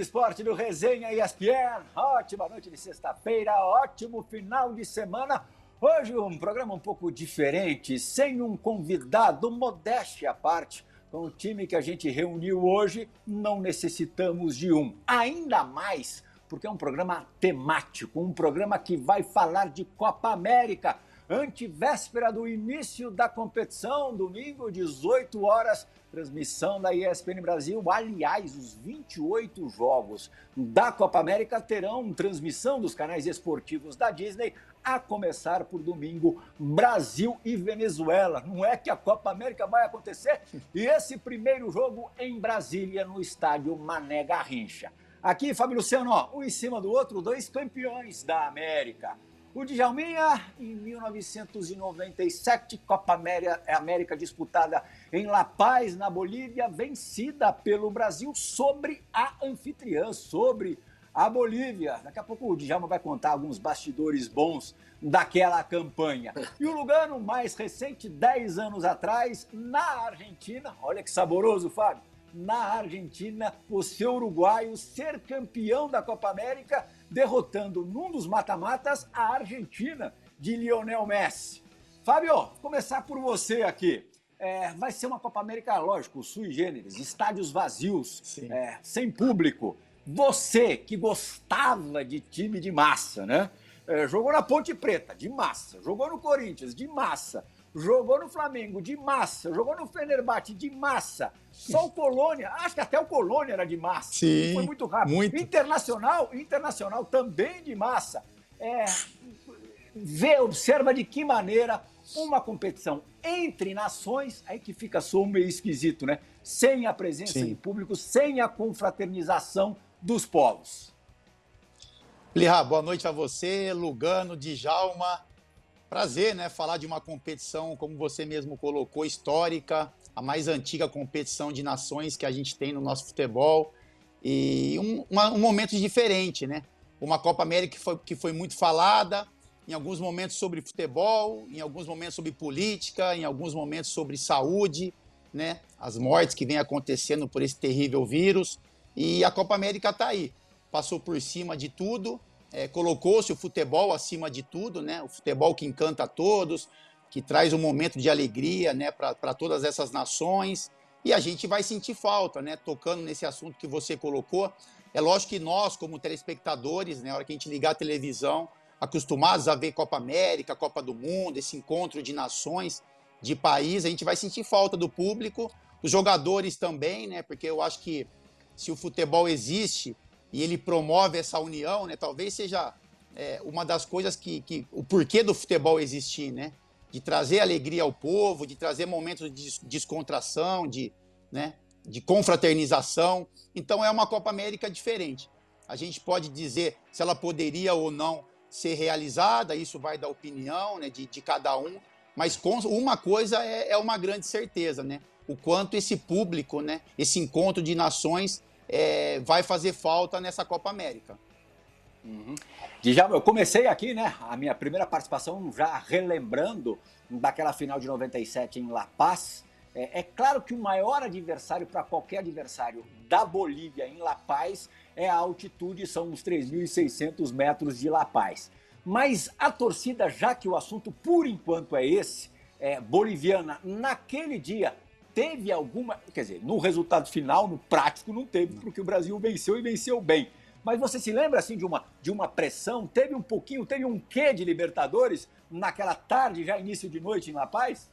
esporte do Resenha ESPN. Ótima noite de sexta-feira, ótimo final de semana. Hoje um programa um pouco diferente, sem um convidado, modéstia à parte. Com o time que a gente reuniu hoje, não necessitamos de um. Ainda mais porque é um programa temático, um programa que vai falar de Copa América. Antivéspera do início da competição, domingo, 18 horas, transmissão da ESPN Brasil. Aliás, os 28 jogos da Copa América terão transmissão dos canais esportivos da Disney, a começar por domingo, Brasil e Venezuela. Não é que a Copa América vai acontecer? E esse primeiro jogo em Brasília, no estádio Mané Garrincha. Aqui, Fábio Luciano, ó, um em cima do outro, dois campeões da América. O Djalminha, em 1997, Copa América, América disputada em La Paz, na Bolívia, vencida pelo Brasil sobre a anfitriã, sobre a Bolívia. Daqui a pouco o Djalma vai contar alguns bastidores bons daquela campanha. E o Lugano, mais recente, 10 anos atrás, na Argentina. Olha que saboroso, Fábio. Na Argentina, o seu uruguaio ser campeão da Copa América derrotando num dos mata-matas a Argentina de Lionel Messi. Fábio, começar por você aqui. É, vai ser uma Copa América, lógico, sui generis, estádios vazios, é, sem público. Você que gostava de time de massa, né? É, jogou na Ponte Preta, de massa. Jogou no Corinthians, de massa jogou no Flamengo de massa, jogou no Fenerbahçe de massa. Só o Colônia, acho que até o Colônia era de massa. Sim, foi muito rápido. Muito. Internacional, internacional também de massa. É, vê, observa de que maneira uma competição entre nações, aí que fica só meio esquisito, né? Sem a presença Sim. de público, sem a confraternização dos povos. Lirra, boa noite a você, Lugano, Djalma. Prazer, né? Falar de uma competição, como você mesmo colocou, histórica, a mais antiga competição de nações que a gente tem no nosso futebol. E um, uma, um momento diferente, né? Uma Copa América que foi, que foi muito falada, em alguns momentos sobre futebol, em alguns momentos sobre política, em alguns momentos sobre saúde, né? As mortes que vem acontecendo por esse terrível vírus. E a Copa América está aí. Passou por cima de tudo, é, colocou-se o futebol acima de tudo, né? O futebol que encanta a todos, que traz um momento de alegria, né, para todas essas nações. E a gente vai sentir falta, né? Tocando nesse assunto que você colocou. É lógico que nós, como telespectadores, né, na hora que a gente ligar a televisão, acostumados a ver Copa América, Copa do Mundo, esse encontro de nações, de país, a gente vai sentir falta do público, os jogadores também, né? Porque eu acho que se o futebol existe, e ele promove essa união, né? Talvez seja é, uma das coisas que, que o porquê do futebol existir, né? De trazer alegria ao povo, de trazer momentos de descontração, de, né? de confraternização. Então é uma Copa América diferente. A gente pode dizer se ela poderia ou não ser realizada, isso vai da opinião né, de, de cada um, mas com, uma coisa é, é uma grande certeza, né? O quanto esse público, né, esse encontro de nações é, vai fazer falta nessa Copa América. Uhum. Já, eu comecei aqui, né? A minha primeira participação já relembrando daquela final de 97 em La Paz. É, é claro que o maior adversário para qualquer adversário da Bolívia em La Paz é a altitude, são os 3.600 metros de La Paz. Mas a torcida, já que o assunto por enquanto é esse, é, boliviana, naquele dia teve alguma. Quer dizer, no resultado final, no prático, não teve, porque o Brasil venceu e venceu bem. Mas você se lembra assim de uma, de uma pressão? Teve um pouquinho, teve um quê de Libertadores naquela tarde, já início de noite em La Paz?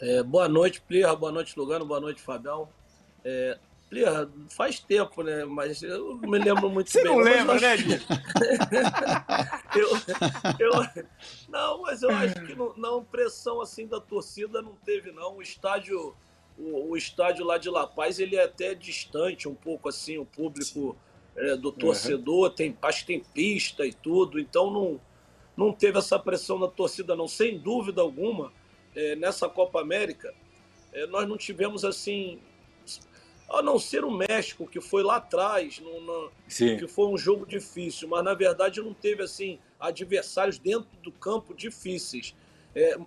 É, boa noite, Plirra, boa noite, Lugano, boa noite, Fabião. É, Plirra, faz tempo, né? Mas eu não me lembro muito Você bem. Você não lembra, né, eu, eu, Não, mas eu acho que não, não, pressão assim da torcida não teve, não. O estádio, o, o, estádio lá de La Paz, ele é até distante um pouco, assim, o público é, do torcedor. Uhum. Tem, acho que tem pista e tudo, então não, não teve essa pressão da torcida, não. Sem dúvida alguma, é, nessa Copa América, é, nós não tivemos, assim, a não ser o México, que foi lá atrás, no, no, que foi um jogo difícil, mas na verdade não teve assim adversários dentro do campo difíceis. É,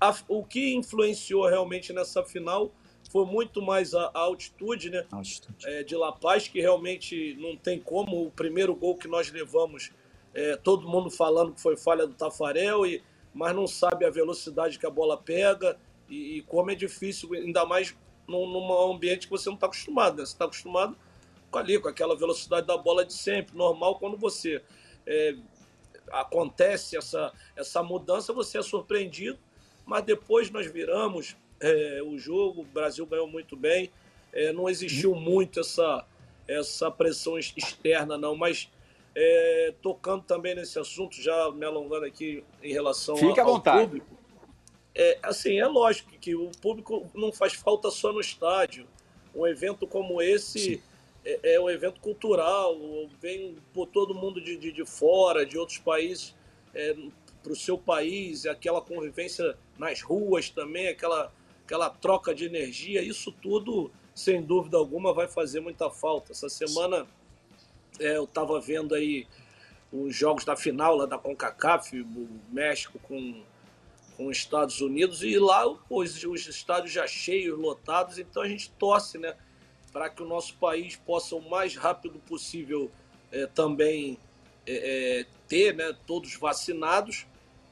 a, o que influenciou realmente nessa final foi muito mais a, a altitude, né? Altitude. É, de La Paz, que realmente não tem como. O primeiro gol que nós levamos, é, todo mundo falando que foi falha do Tafarel, e, mas não sabe a velocidade que a bola pega e, e como é difícil, ainda mais num, num ambiente que você não está acostumado, né? Você está acostumado com ali, com aquela velocidade da bola de sempre, normal quando você é, acontece essa, essa mudança, você é surpreendido, mas depois nós viramos é, o jogo, o Brasil ganhou muito bem, é, não existiu muito essa, essa pressão externa, não, mas é, tocando também nesse assunto, já me alongando aqui em relação Fique ao, vontade. público. É, assim, é lógico que o público não faz falta só no estádio. Um evento como esse é, é, um evento cultural, vem por todo mundo de, de, de fora, de outros países, é, para o seu país, aquela convivência nas ruas também, aquela, aquela troca de energia, isso tudo, sem dúvida alguma, vai fazer muita falta. Essa semana é, eu estava vendo aí os jogos da final lá da CONCACAF, o México com, com os Estados Unidos, e lá os, os estádios já cheios, lotados, então a gente torce, né? para que o nosso país possa o mais rápido possível é, também é, ter né, todos vacinados,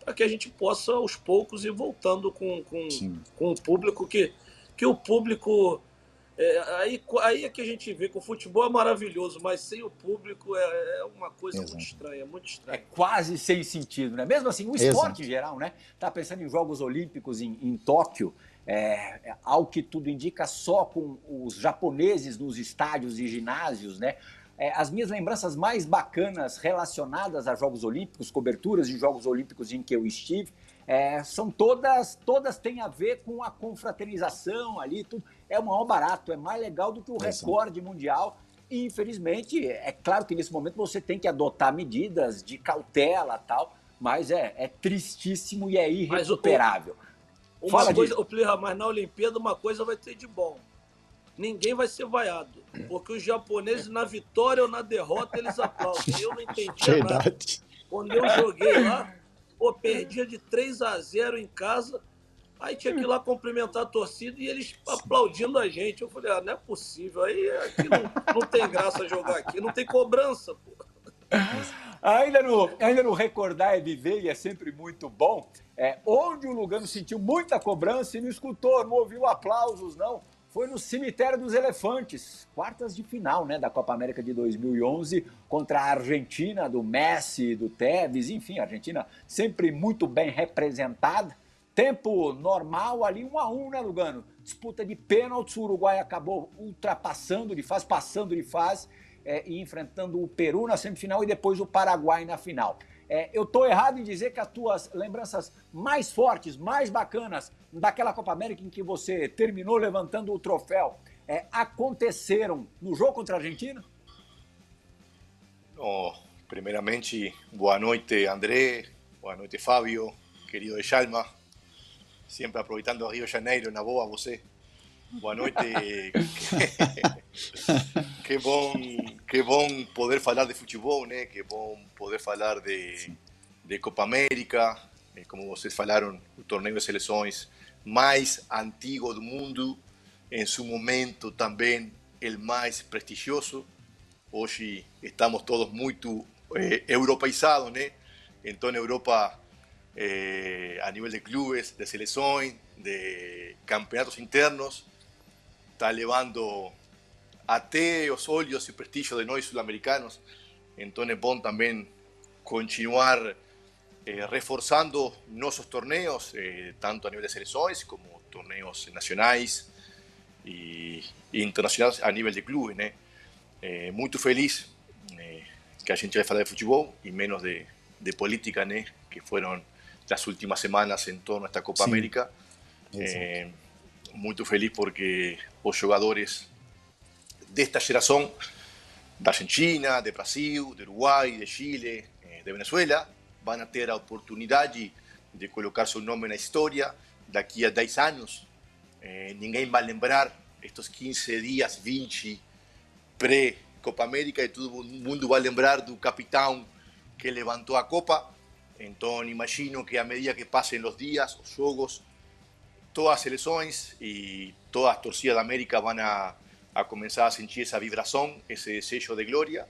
para que a gente possa aos poucos ir voltando com, com, com o público, que, que o público. É, aí, aí é que a gente vê que o futebol é maravilhoso, mas sem o público é, é uma coisa Exato. muito estranha, muito estranha. É quase sem sentido, né? Mesmo assim, o esporte Exato. em geral, né? Tá pensando em Jogos Olímpicos em, em Tóquio, é, é, ao que tudo indica, só com os japoneses nos estádios e ginásios, né? É, as minhas lembranças mais bacanas relacionadas a Jogos Olímpicos, coberturas de Jogos Olímpicos em que eu estive, é, são todas, todas têm a ver com a confraternização ali, tudo. É o maior barato, é mais legal do que o recorde mundial. E, infelizmente, é claro que nesse momento você tem que adotar medidas de cautela tal, mas é, é tristíssimo e é irrecuperável. Uma Fala coisa, disso. mas na Olimpíada uma coisa vai ter de bom. Ninguém vai ser vaiado. Porque os japoneses, na vitória ou na derrota, eles aplaudem. Eu não entendi nada. Quando eu joguei lá, pô, perdia de 3 a 0 em casa. Aí tinha que ir lá cumprimentar a torcida e eles aplaudindo a gente. Eu falei, ah, não é possível. Aí aqui não, não tem graça jogar aqui, não tem cobrança, pô. Ainda no, ainda no recordar é viver e é sempre muito bom. É, onde o Lugano sentiu muita cobrança e não escutou, não ouviu aplausos, não. Foi no Cemitério dos Elefantes, quartas de final né, da Copa América de 2011 contra a Argentina, do Messi, do Tevez, enfim, a Argentina sempre muito bem representada. Tempo normal ali, um a um, né, Lugano? Disputa de pênaltis, o Uruguai acabou ultrapassando de fase, passando de fase é, e enfrentando o Peru na semifinal e depois o Paraguai na final. É, eu estou errado em dizer que as tuas lembranças mais fortes, mais bacanas daquela Copa América em que você terminou levantando o troféu é, aconteceram no jogo contra a Argentina? Oh, primeiramente, boa noite, André, boa noite, Fábio, querido de Chalma, sempre aproveitando Rio de Janeiro, na boa você. Boa noite. que, bom, que bom poder falar de futebol, né? Que bom poder falar de, de Copa América, eh, como vocês falaram, o torneio de seleções mais antigo do mundo, em seu momento também o mais prestigioso. Hoje estamos todos muito eh, europeizados, né? Então, Europa, eh, a nível de clubes, de seleções, de campeonatos internos, está levando até os olhos e prestígio de nós sul-americanos. Então é bom também continuar eh, reforçando nossos torneios, eh, tanto a nível de seleções como torneios nacionais e, e internacionais a nível de clube, né? Eh, muito feliz eh, que a gente vai falar de futebol e menos de, de política, né? Que foram as últimas semanas em torno a esta Copa Sim. América. Eh, muito feliz porque os jogadores desta geração da Argentina, de Brasil, de Uruguai, de Chile, eh, de Venezuela, vão ter a oportunidade de colocar seu nome na história daqui a 10 anos. Eh, ninguém vai lembrar estes 15 dias, 20 pré-Copa América e todo mundo vai lembrar do capitão que levantou a Copa. Então, imagino que a medida que passem os dias, os jogos, todas las selecciones y todas las torcidas de América van a, a comenzar a sentir esa vibración, ese sello de gloria.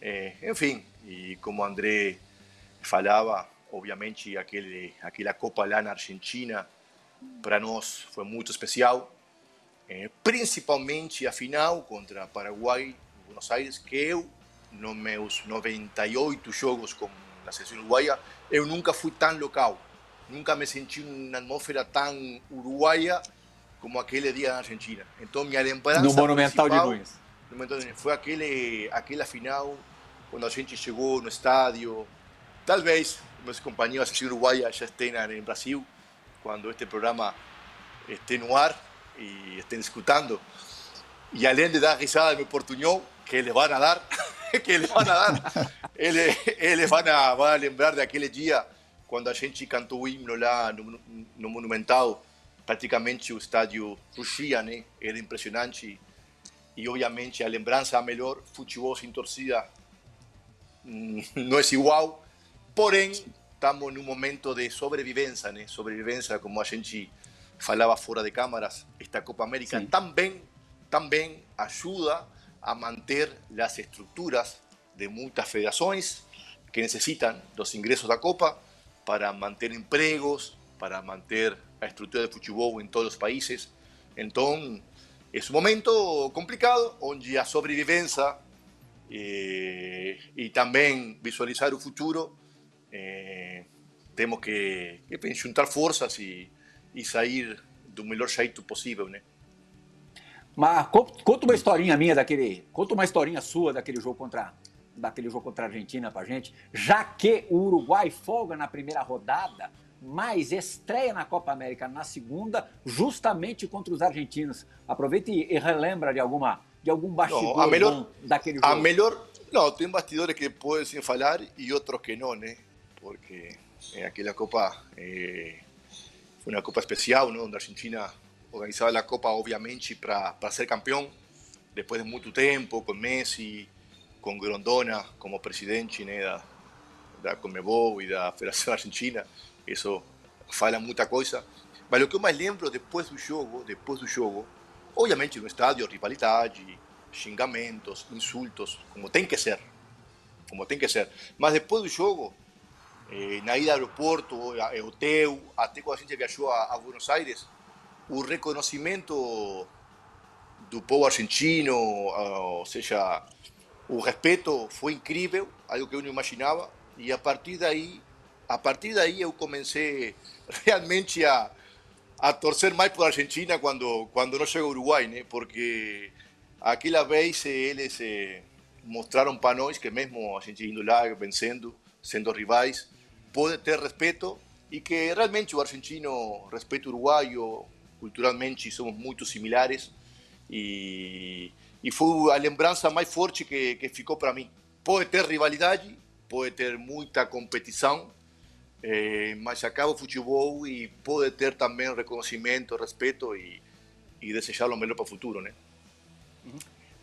Eh, en fin, y como André falaba, obviamente aquel, aquella Copa Lana Argentina para nós foi muito especial, eh, principalmente a final contra Paraguai, Buenos Aires, que eu, nos meus 98 jogos com a seleção uruguaia, eu nunca fui tão local, nunca me senti uma atmosfera tão uruguaia como aquele dia na Argentina. Então, minha lembrança no Monumental de Nunes. Foi aquele, aquela final, quando a gente chegou no estádio, talvez meus companheiros da seleção uruguaia já estejam no Brasil, cuando este programa esté en ar y estén discutiendo. Y além de dar risada de mi portuñol, que les van a dar, que les van a dar, ellos, van, a, van a lembrar de aquel día cuando a gente cantou o himno lá no, no Monumental, praticamente o estádio rugia, né? Era impressionante. E, obviamente, a lembrança a melhor, futebol sem torcida não é igual. Porém, estamos en un momento de sobrevivencia, ¿no? sobrevivencia como a gente falaba fuera de cámaras, esta Copa América también, también ayuda a mantener las estructuras de muchas federaciones que necesitan los ingresos de la Copa para mantener empleos, para mantener la estructura de fútbol en todos los países. Entonces, es un momento complicado, donde la sobrevivencia eh, y también visualizar el futuro eh, temos que, que juntar forças e, e sair do melhor jeito possível, né? Mas conta uma historinha minha daquele, conta uma historinha sua daquele jogo contra daquele jogo contra a Argentina pra gente, já que o Uruguai folga na primeira rodada, mas estreia na Copa América na segunda, justamente contra os argentinos. Aproveita e relembra de alguma de algum bastidor não, melhor, daquele jogo. A melhor, não, tem bastidores que podem falar e outros que não, né? porque eh, aquella copa eh, fue una copa especial, ¿no? donde Argentina organizaba la copa obviamente para, para ser campeón, después de mucho tiempo, con Messi, con Grondona como presidente de la da Comebol y de la Federación Argentina, eso fala mucha cosa. Pero lo que más lembro después del juego, después del juego, obviamente no estadio, rivalidad, xingamentos, insultos, como tem que ser, como tem que ser. Mas depois do jogo, eh, na ida ao aeroporto, hotel, até quando a gente viajou a, a Buenos Aires, o reconhecimento do povo argentino, ou seja, o respeito foi incrível, algo que eu não imaginava, e a partir daí, a partir daí eu comecei realmente a, a torcer mais por Argentina quando quando não chega ao Uruguai, né? Porque aquela vez eles eh, mostraram para nós que mesmo a gente indo lá vencendo, sendo rivais, puede tener respeto y que realmente el argentino respeto uruguayo, culturalmente somos muy similares y, y fue la lembranza más fuerte que, que ficou para mí. Puede tener rivalidad, puede tener mucha competición, eh, mas acaba o futebol e pode ter também reconhecimento, respeito e, e desejar o melhor para o futuro, né?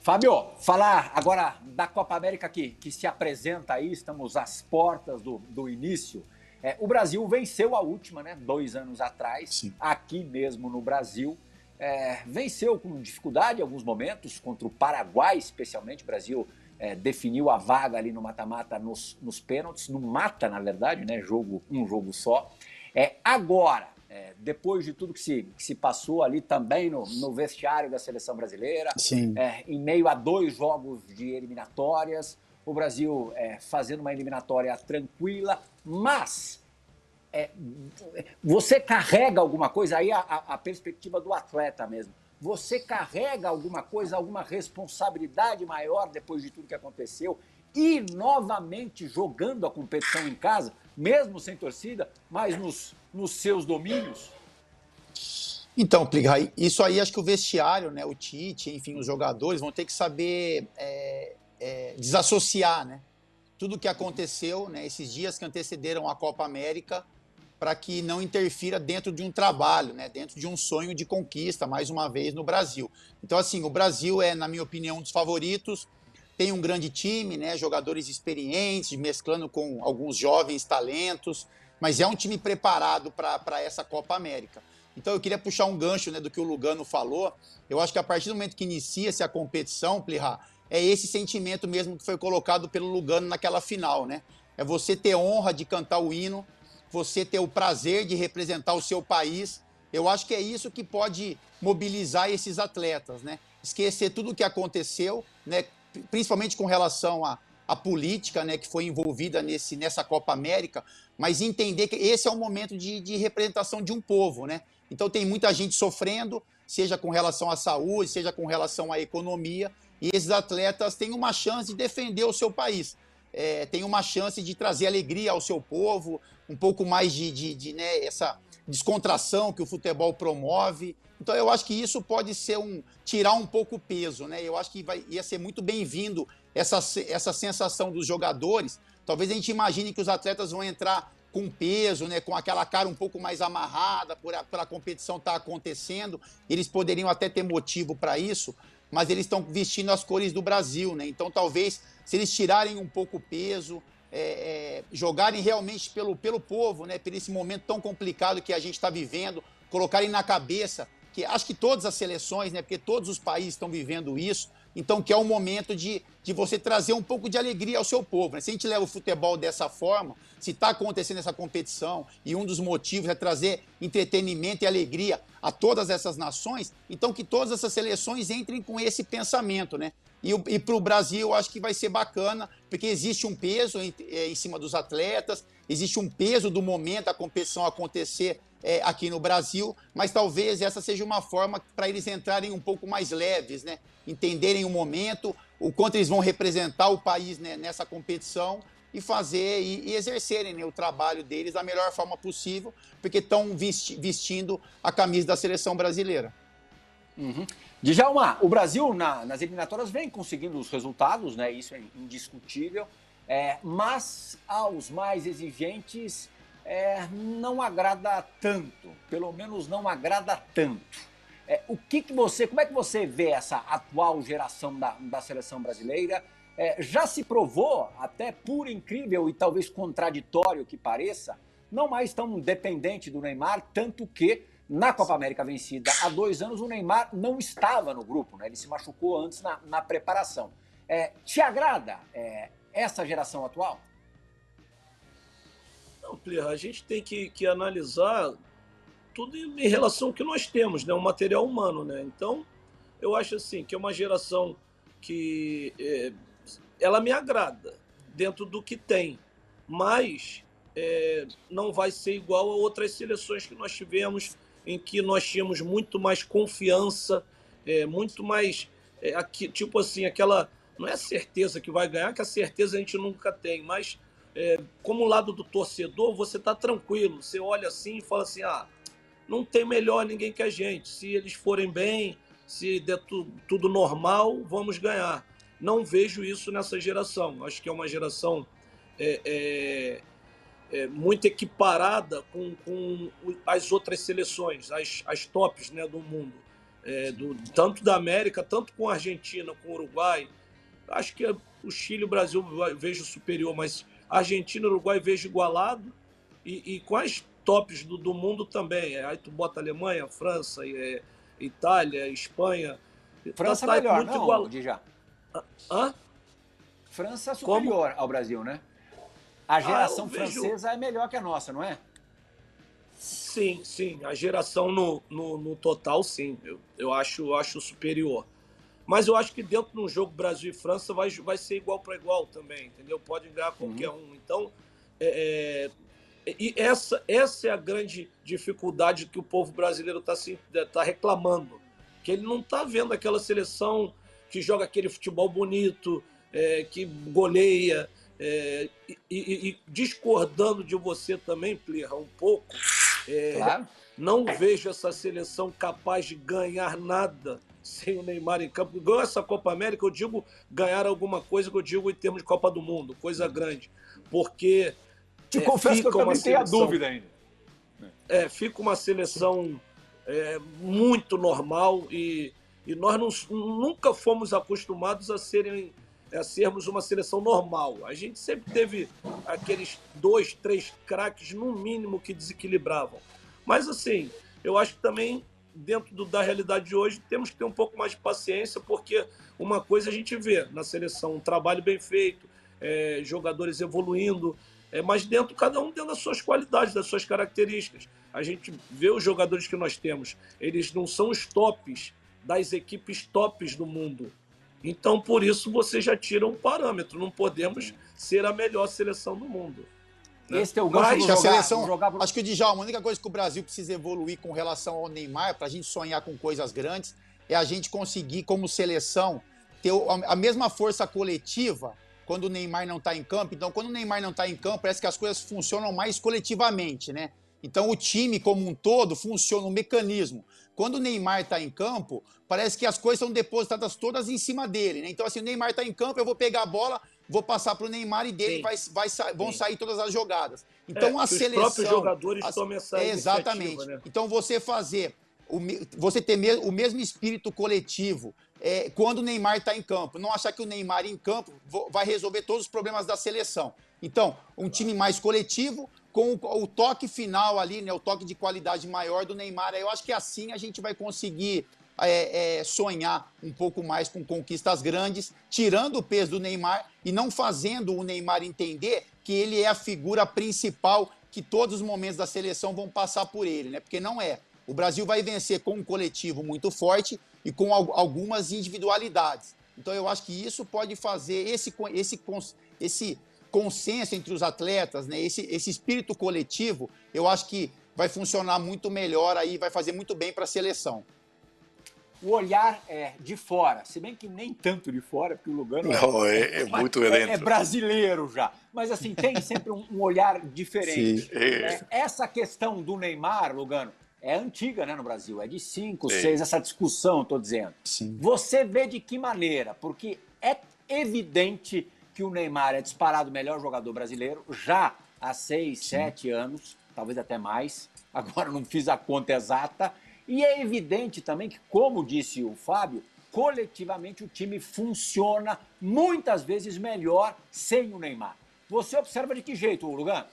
Fábio, falar agora da Copa América que, que se apresenta aí, estamos às portas do, do início. É, o Brasil venceu a última, né? Dois anos atrás, Sim. aqui mesmo no Brasil. É, venceu com dificuldade em alguns momentos, contra o Paraguai, especialmente. O Brasil é, definiu a vaga ali no mata-mata nos, nos pênaltis, no mata, na verdade, né? Jogo, um jogo só. É, agora, é, depois de tudo que se, que se passou ali também no, no vestiário da seleção brasileira, é, em meio a dois jogos de eliminatórias, o Brasil é, fazendo uma eliminatória tranquila, mas é, você carrega alguma coisa, aí a, a, perspectiva do atleta mesmo, você carrega alguma coisa, alguma responsabilidade maior depois de tudo que aconteceu e novamente jogando a competição em casa, mesmo sem torcida, mas nos nos seus domínios? Então, Pligai, isso aí acho que o vestiário, né, o Tite, enfim, os jogadores vão ter que saber é, é, desassociar, né? Tudo o que aconteceu, né, esses dias que antecederam a Copa América, para que não interfira dentro de um trabalho, né, dentro de um sonho de conquista, mais uma vez, no Brasil. Então, assim, o Brasil é, na minha opinião, um dos favoritos, tem um grande time, né, jogadores experientes, mesclando com alguns jovens talentos, mas é um time preparado para essa Copa América. Então eu queria puxar um gancho né, do que o Lugano falou. Eu acho que a partir do momento que inicia-se a competição, Plirra, é esse sentimento mesmo que foi colocado pelo Lugano naquela final, né? É você ter honra de cantar o hino, você ter o prazer de representar o seu país. Eu acho que é isso que pode mobilizar esses atletas, né? Esquecer tudo o que aconteceu, né? Principalmente com relação à, à política, né? Que foi envolvida nesse, nessa Copa América, mas entender que esse é o momento de, de representação de um povo, né? Então tem muita gente sofrendo, seja com relação à saúde, seja com relação à economia, e esses atletas têm uma chance de defender o seu país. É, tem uma chance de trazer alegria ao seu povo, um pouco mais de, de, de né, essa descontração que o futebol promove. Então eu acho que isso pode ser um tirar um pouco o peso, né? Eu acho que vai, ia ser muito bem-vindo essa, essa sensação dos jogadores. Talvez a gente imagine que os atletas vão entrar com peso, né, com aquela cara um pouco mais amarrada por a, por a competição estar tá acontecendo. Eles poderiam até ter motivo para isso, mas eles estão vestindo as cores do Brasil, né? Então talvez se eles tirarem um pouco o peso, é, é, jogarem realmente pelo, pelo povo, né? Por esse momento tão complicado que a gente está vivendo, colocarem na cabeça que acho que todas as seleções, né? Porque todos os países estão vivendo isso. Então, que é o momento de, de você trazer um pouco de alegria ao seu povo. Né? Se a gente leva o futebol dessa forma, se está acontecendo essa competição e um dos motivos é trazer entretenimento e alegria a todas essas nações, então que todas essas seleções entrem com esse pensamento, né? E, e para o Brasil, eu acho que vai ser bacana, porque existe um peso em, é, em cima dos atletas, existe um peso do momento da competição acontecer é, aqui no Brasil, mas talvez essa seja uma forma para eles entrarem um pouco mais leves, né? Entenderem o momento, o quanto eles vão representar o país né, nessa competição e fazer e, e exercerem né, o trabalho deles da melhor forma possível, porque estão vesti vestindo a camisa da seleção brasileira. Uhum. Djalma, o Brasil na, nas eliminatórias vem conseguindo os resultados, né? Isso é indiscutível. É, mas aos mais exigentes é, não agrada tanto, pelo menos não agrada tanto. É, o que, que você, como é que você vê essa atual geração da, da seleção brasileira? É, já se provou, até por incrível e talvez contraditório que pareça, não mais tão dependente do Neymar, tanto que na Copa América vencida há dois anos o Neymar não estava no grupo, né? ele se machucou antes na, na preparação. É, te agrada é, essa geração atual? Não, Plirra, a gente tem que, que analisar tudo em relação ao que nós temos, né? O material humano, né? Então, eu acho assim que é uma geração que é, ela me agrada dentro do que tem, mas é, não vai ser igual a outras seleções que nós tivemos, em que nós tínhamos muito mais confiança, é, muito mais é, aqui, tipo assim, aquela não é certeza que vai ganhar, que a certeza a gente nunca tem, mas é, como lado do torcedor, você está tranquilo. Você olha assim e fala assim: ah, não tem melhor ninguém que a gente. Se eles forem bem, se der tu, tudo normal, vamos ganhar. Não vejo isso nessa geração. Acho que é uma geração é, é, é, muito equiparada com, com, as outras seleções, as, as tops né, do mundo. É, do, tanto da América, tanto com a Argentina, com o Uruguai. Acho que o Chile e o Brasil vejo superior, mas Argentina e Uruguai vejo igualado. E, e com as tops do, do, mundo também. Aí tu bota Alemanha, França, é, Itália, Espanha. França tá, é melhor, muito não, igual... já. Hã? França é superior Como? ao Brasil, né? A geração ah, vejo... francesa é melhor que a nossa, não é? Sim, sim. A geração no, no, no total, sim. Eu, eu acho, eu acho superior. Mas eu acho que dentro de um jogo Brasil e França vai, vai ser igual para igual também, entendeu? Pode ganhar qualquer uhum. um. Então, é, é, e essa, essa é a grande dificuldade que o povo brasileiro está tá reclamando. Que ele não está vendo aquela seleção que joga aquele futebol bonito, é, que goleia. É, e, e, e, discordando de você também, Plirra, um pouco, é, claro. não vejo essa seleção capaz de ganhar nada sem o Neymar em campo. Ganhou essa Copa América, eu digo ganhar alguma coisa que eu digo em termos de Copa do Mundo, coisa grande. Porque. Te é, confesso que eu também tenho a dúvida ainda. É, fica uma seleção é, muito normal e, e nós não, nunca fomos acostumados a serem a sermos uma seleção normal. A gente sempre teve aqueles dois, três craques, no mínimo, que desequilibravam. Mas, assim, eu acho que também, dentro do, da realidade de hoje, temos que ter um pouco mais de paciência, porque uma coisa a gente vê na seleção, um trabalho bem feito, é, jogadores evoluindo, é, mas dentro, cada um dentro das suas qualidades, das suas características. A gente vê os jogadores que nós temos, eles não são os tops das equipes tops do mundo. Então, por isso, você já tira um parâmetro. Não podemos ser a melhor seleção do mundo. Né? Esse é o Mas, a seleção, jogar... Acho que o Djalma, a única coisa que o Brasil precisa evoluir com relação ao Neymar, para a gente sonhar com coisas grandes, é a gente conseguir, como seleção, ter a mesma força coletiva quando o Neymar não está em campo. Então, quando o Neymar não está em campo, parece que as coisas funcionam mais coletivamente, né? Então, o time como um todo funciona, um mecanismo. Quando o Neymar está em campo, parece que as coisas são depositadas todas em cima dele, né? Então, assim, o Neymar está em campo, eu vou pegar a bola, vou passar para o Neymar e dele vai, vai, vão Sim. sair todas as jogadas. Então, é, a seleção. Os próprios jogadores as, tomam essa Exatamente. Né? Então, você fazer. O, você ter o mesmo espírito coletivo, é, quando o Neymar está em campo. Não achar que o Neymar em campo vai resolver todos os problemas da seleção. Então, um time mais coletivo, com o, o toque final ali, né, o toque de qualidade maior do Neymar. Eu acho que assim a gente vai conseguir é, é, sonhar um pouco mais com conquistas grandes, tirando o peso do Neymar e não fazendo o Neymar entender que ele é a figura principal que todos os momentos da seleção vão passar por ele, né? Porque não é. O Brasil vai vencer com um coletivo muito forte e com algumas individualidades. Então eu acho que isso pode fazer esse, esse, esse consenso entre os atletas, né? esse, esse espírito coletivo, eu acho que vai funcionar muito melhor aí, vai fazer muito bem para a seleção. O olhar é de fora, se bem que nem tanto de fora, porque o Lugano Não, é, é, é muito é, é, brasileiro já. Mas assim, tem sempre um, um olhar diferente. É, essa questão do Neymar, Lugano, é antiga né, no Brasil, é de 5, 6, essa discussão, estou dizendo. Sim. Você vê de que maneira? Porque é evidente que o Neymar é disparado o melhor jogador brasileiro já há 6, 7 anos, talvez até mais. Agora não fiz a conta exata. E é evidente também que, como disse o Fábio, coletivamente o time funciona muitas vezes melhor sem o Neymar. Você observa de que jeito, Lugan?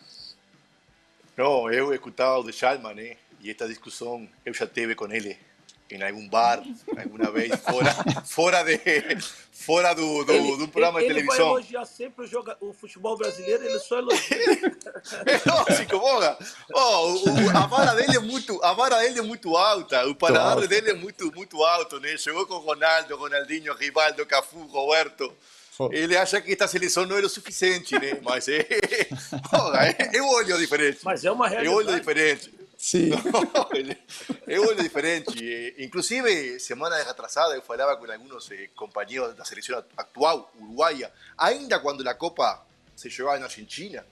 Não, eu escutava o de Chalman, né? Y esta discusión eu já teve com ele em algum bar, alguma vez, fora, fora, de, fora do, do, ele, do programa ele, de televisão. Ele vai elogiar sempre o, joga, o futebol brasileiro, ele só elogia. é lógico, Boga. Oh, o, a vara dele é muito, a vara dele é muito alta, o paladar dele é muito, muito alto, né? Chegou com Ronaldo, Ronaldinho, Rivaldo, Cafu, Roberto. Ele acha que esta seleção não é o suficiente, né? Mas é, é, é um olho diferente. Mas é uma realidade. É um olho diferente. Sim. é um olho diferente. Inclusive, semana atrasada, eu falava com alguns eh, companheiros da seleção atual, uruguaia, ainda quando a Copa se jogava na Argentina,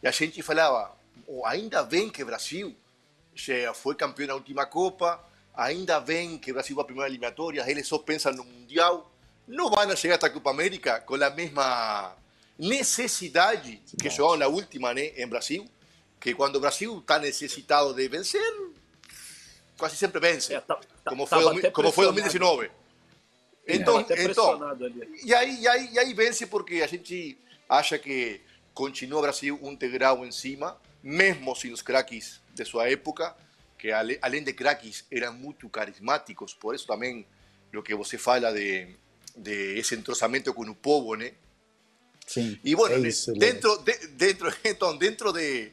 e a gente falava, oh, ainda bem que Brasil já foi campeão na última Copa, ainda bem que Brasil foi a primeira eliminatória, eles só pensam no Mundial, não vão chegar esta Copa América com a mesma necessidade que jogaram na última né, em Brasil, que cuando Brasil está necesitado de vencer, casi siempre vence, é, como, foi, como foi 2019. Então, então e, aí, e, aí, e aí vence porque a gente acha que continua o Brasil um degrau em cima, mesmo sem os craques de sua época, que além de craques eram muito carismáticos, por isso também o que você fala de, de esse entrosamento com o povo, né? Sim. E bueno, é isso, dentro, de, dentro, então, dentro de,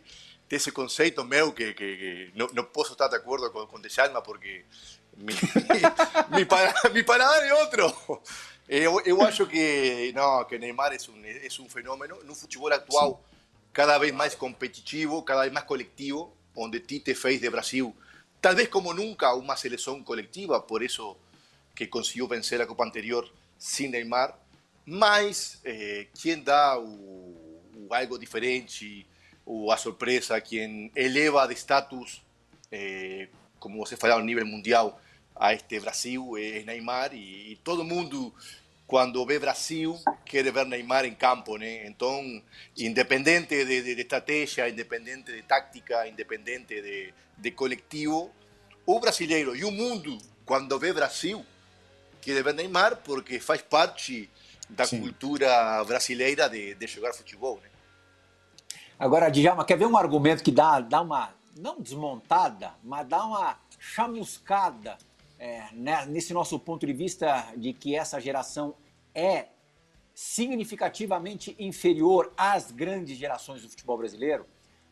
de ese concepto meu que, que, que no, no, puedo estar de acuerdo con, con Desalma porque mi, mi, mi paladar es otro. Eu, eu acho que, não, que Neymar é um, é um fenômeno no futebol atual, cada vez mais competitivo, cada vez mais coletivo, onde Tite fez de Brasil, talvez como nunca, uma seleção coletiva, por isso que conseguiu vencer a Copa anterior sem Neymar, mas eh, quem dá o, o algo diferente, o a sorpresa, quien eleva de estatus, eh, como você falou, a nível mundial, a este Brasil es Neymar y, todo el mundo cuando ve Brasil quiere ver Neymar en campo, né? Então, independente de, de, de, estrategia, independente de táctica, independente de, de colectivo, o brasileiro e o mundo quando vê Brasil quiere ver Neymar porque faz parte da Sim. cultura brasileira de, de jogar futebol, né? Agora, Djalma, quer ver um argumento que dá, dá uma, não desmontada, mas dar uma chamuscada é, né, nesse nosso ponto de vista de que essa geração é significativamente inferior às grandes gerações do futebol brasileiro?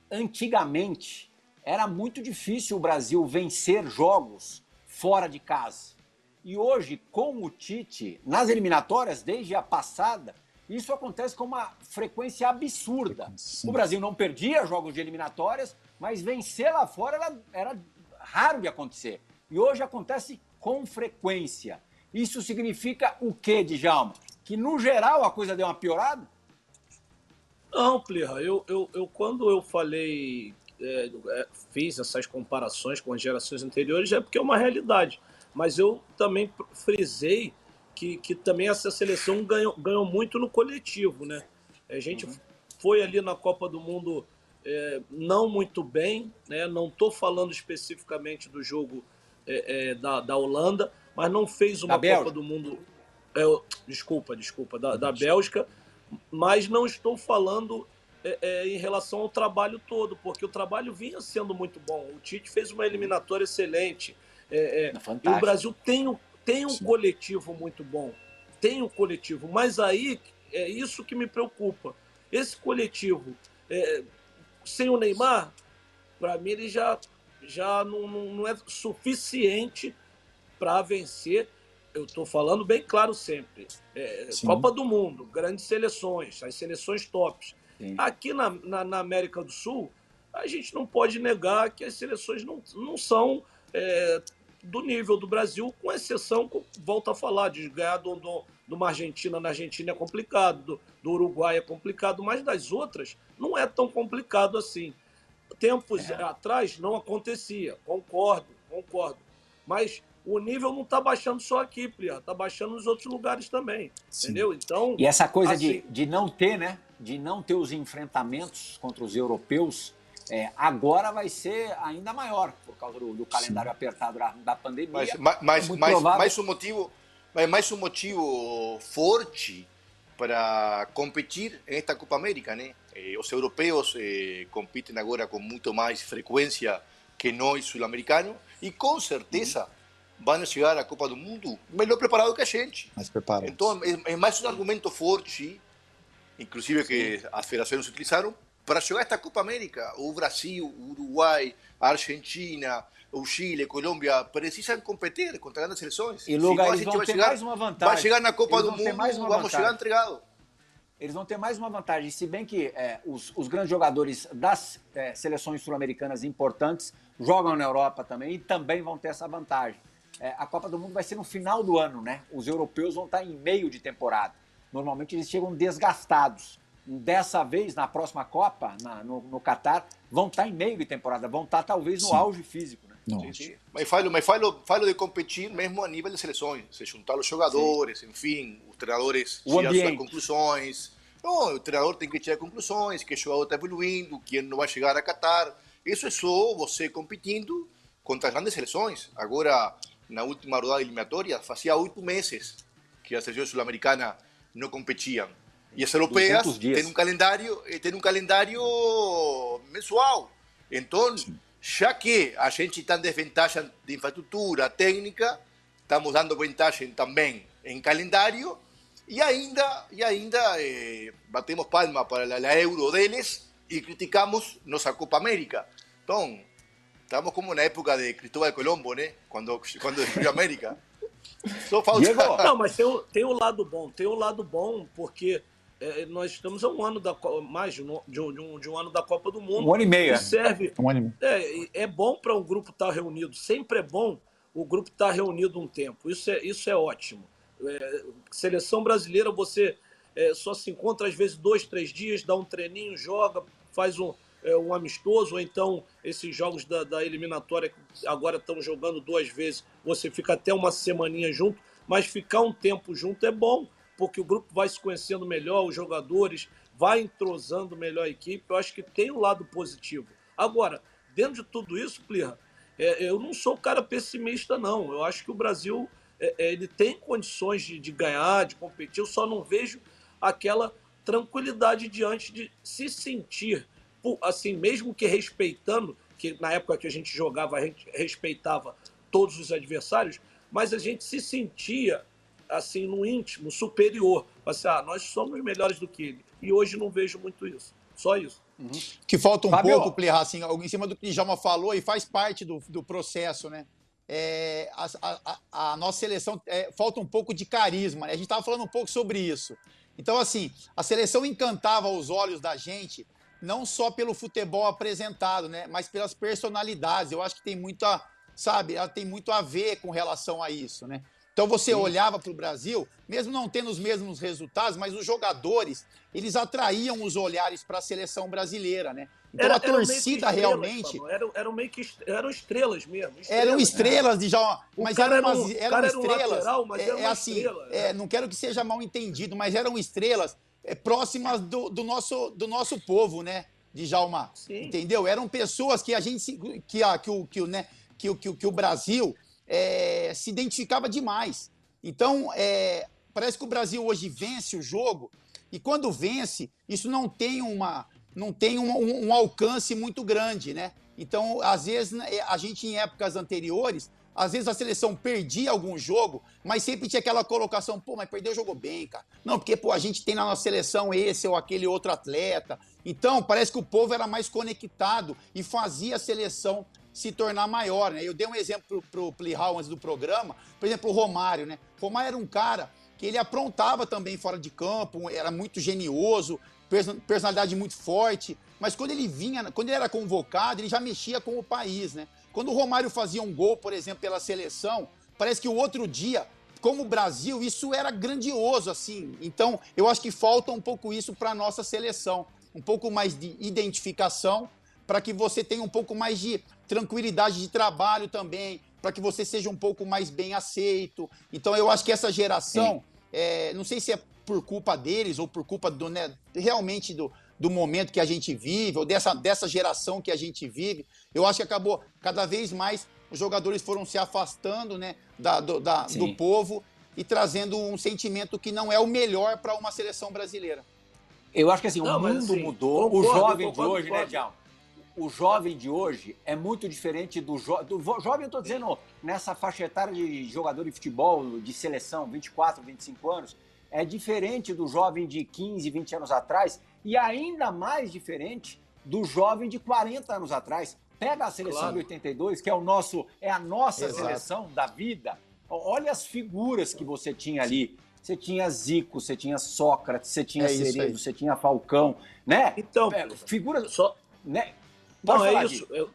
Antigamente, era muito difícil o Brasil vencer jogos fora de casa. E hoje, com o Tite, nas eliminatórias, desde a passada, isso acontece com uma frequência absurda. O Brasil não perdia jogos de eliminatórias, mas vencer lá fora era, era raro de acontecer. E hoje acontece com frequência. Isso significa o quê, Djalma? Que no geral a coisa deu uma piorada? Não, Plirra, eu, eu, eu quando eu falei, é, é, fiz essas comparações com as gerações anteriores, é porque é uma realidade. Mas eu também frisei que, que também essa seleção ganhou, ganhou muito no coletivo, né? A gente uhum. foi ali na Copa do Mundo é, não muito bem, né? Não estou falando especificamente do jogo é, é, da, da Holanda, mas não fez uma Copa do Mundo. É, desculpa, desculpa, da, da Bélgica, mas não estou falando é, é, em relação ao trabalho todo, porque o trabalho vinha sendo muito bom. O Tite fez uma eliminatória excelente. É, e o Brasil tem, tem um Sim. coletivo muito bom. Tem um coletivo, mas aí é isso que me preocupa. Esse coletivo, sem o Neymar, para mim ele já já não, não, não é suficiente para vencer. Eu estou falando bem claro sempre. É, Copa do Mundo, grandes seleções, as seleções tops. Sim. Aqui na, na, na, América do Sul, a gente não pode negar que as seleções não, não são é, do nível do Brasil, com exceção, volto a falar, de ganhar do, do, de uma Argentina na Argentina é complicado, do, do Uruguai é complicado, mas das outras não é tão complicado assim. Tempos é. atrás não acontecia, concordo, concordo. Mas o nível não está baixando só aqui, Plia, está baixando nos outros lugares também, Sim. entendeu? Então e essa coisa assim... de, de não ter, né? De não ter os enfrentamentos contra os europeus, é, agora vai ser ainda maior por causa do, do calendário Sim. apertado da, da pandemia. Mas, mas, mas, é mas, mais um motivo, mas mais um motivo forte para competir nesta Copa América, né? Eh, os europeos eh, competem agora com muito mais frequência que nós, sul-americanos, e com certeza uhum. vão chegar à Copa do Mundo melhor preparado que a gente. Mais preparado. Então, é, é, mais um argumento forte, inclusive que as federações utilizaram, para jogar esta Copa América. O Brasil, o Uruguai, a Argentina, o Chile, a Colômbia precisam competir contra grandes seleções. E Lugar, Senão, a gente vai chegar, mais uma vantagem. Vai chegar na Copa do Mundo, vamos vantagem. chegar entregado eles vão ter mais uma vantagem. Se bem que é, os, os, grandes jogadores das é, seleções sul-americanas importantes jogam na Europa também e também vão ter essa vantagem. É, a Copa do Mundo vai ser no final do ano, né? Os europeus vão estar em meio de temporada. Normalmente eles chegam desgastados. Dessa vez, na próxima Copa, na, no, no Catar, vão estar em meio de temporada, vão estar talvez no Sim. auge físico. Né? Sim, sim. Mas, falo, mas falo, falo de competir mesmo a nível de seleções, se juntar os jogadores, sim. enfim, os treinadores tirar suas conclusões. Não, o treinador tem que tirar conclusões, que o jogador está evoluindo, que não vai chegar a Qatar. Isso é só você competindo contra as grandes seleções. Agora, na última rodada eliminatória, fazia oito meses que a seleção sul-americana não competiam. E as europeias têm um calendário, eh, têm um calendário mensual. Então, já que a gente está em desvantagem de infraestrutura técnica, estamos dando vantagem também em calendário e ainda, e ainda eh, batemos palma para a Euro deles e criticamos nossa Copa América. Então, estamos como na época de Cristóbal Colombo, né? Quando, quando descobriu a América. Só falta... Não, mas tem tem o lado bom, tem o lado bom, porque é, nós estamos a um ano da mais de um, de um, de um ano da Copa do Mundo. Um ano e meio. É. Serve. Um ano e meio. É, é bom para um grupo estar tá reunido. Sempre é bom o grupo estar tá reunido um tempo. Isso é, isso é ótimo. É, seleção brasileira, você é, só se encontra às vezes dois, três dias, dá um treininho, joga, faz um, é, um amistoso, ou então esses jogos da, da eliminatória que agora estão jogando duas vezes, você fica até uma semaninha junto, mas ficar um tempo junto é bom, porque o grupo vai se conhecendo melhor, os jogadores, vai entrosando melhor a equipe. Eu acho que tem o um lado positivo. Agora, dentro de tudo isso, Plirra, é, eu não sou cara pessimista, não. Eu acho que o Brasil é, é, ele tem condições de, de ganhar, de competir, eu só não vejo aquela tranquilidade diante de se sentir, assim, mesmo que respeitando, que na época que a gente jogava, a gente respeitava todos os adversários, mas a gente se sentia assim no íntimo superior. Assim, ah, nós somos melhores do que ele. E hoje não vejo muito isso. Só isso. Uhum. Que falta um Fabio. pouco, Plirra, assim, em cima do que Djalma falou e faz parte do, do processo, né? É, a, a, a, nossa seleção é, falta um pouco de carisma. Né? A gente estava falando um pouco sobre isso. Então, assim, a seleção encantava os olhos da gente, não só pelo futebol apresentado, né? Mas pelas personalidades. Eu acho que tem muito a, sabe, ela tem muito a ver com relação a isso, né? Então você Sim. olhava para o Brasil, mesmo não tendo os mesmos resultados, mas os jogadores, eles atraíam os olhares para a seleção brasileira, né? Então era, a torcida realmente. Eram, eram meio que eram estrelas mesmo. Estrelas, eram estrelas de já. Mas eram, umas, um, eram estrelas. Lateral, mas é, é assim, estrela, é, não quero que seja mal entendido, mas eram estrelas é, próximas do, do, nosso, do nosso povo, né? De Jalma. Entendeu? Eram pessoas que a gente. que, a, que, o, que, o, né, que, que, que o Brasil é, se identificava demais. Então, é, parece que o Brasil hoje vence o jogo, e quando vence, isso não tem, uma, não tem um, um, alcance muito grande, né? Então, às vezes, né, a gente, em épocas anteriores, às vezes a seleção perdia algum jogo, mas sempre tinha aquela colocação, pô, mas perdeu, jogou bem, cara. Não, porque, pô, a gente tem na nossa seleção esse ou aquele outro atleta. Então, parece que o povo era mais conectado e fazia a seleção se tornar maior, né? Eu dei um exemplo para o Plihal antes do programa, por exemplo, o Romário, né? O Romário era um cara que ele aprontava também fora de campo, era muito genioso, personalidade muito forte, mas quando ele vinha, quando ele era convocado, ele já mexia com o país, né? Quando o Romário fazia um gol, por exemplo, pela seleção, parece que o outro dia, como o Brasil, isso era grandioso, assim. Então, eu acho que falta um pouco isso para nossa seleção, um pouco mais de identificação, para que você tenha um pouco mais de tranquilidade de trabalho também, para que você seja um pouco mais bem aceito. Então eu acho que essa geração, é, não sei se é por culpa deles ou por culpa do, né, realmente do, do momento que a gente vive, ou dessa, dessa geração que a gente vive, eu acho que acabou cada vez mais os jogadores foram se afastando né, da, do, da, do povo e trazendo um sentimento que não é o melhor para uma seleção brasileira. Eu acho que assim, não, o mundo assim, mudou, concordo, o jovem concordo, de hoje, né, concordo. né, Dial? O jovem de hoje é muito diferente do, jo do jovem, eu estou dizendo, nessa faixa etária de jogador de futebol, de seleção, 24, 25 anos, é diferente do jovem de 15, 20 anos atrás e ainda mais diferente do jovem de 40 anos atrás. Pega a seleção claro. de 82, que é o nosso, é a nossa Exato. seleção da vida. Olha as figuras que você tinha ali. Você tinha Zico, você tinha Sócrates, você tinha é Cerezo, você tinha Falcão, né? Então, é, figuras só, né? Pode não, é isso. Eu,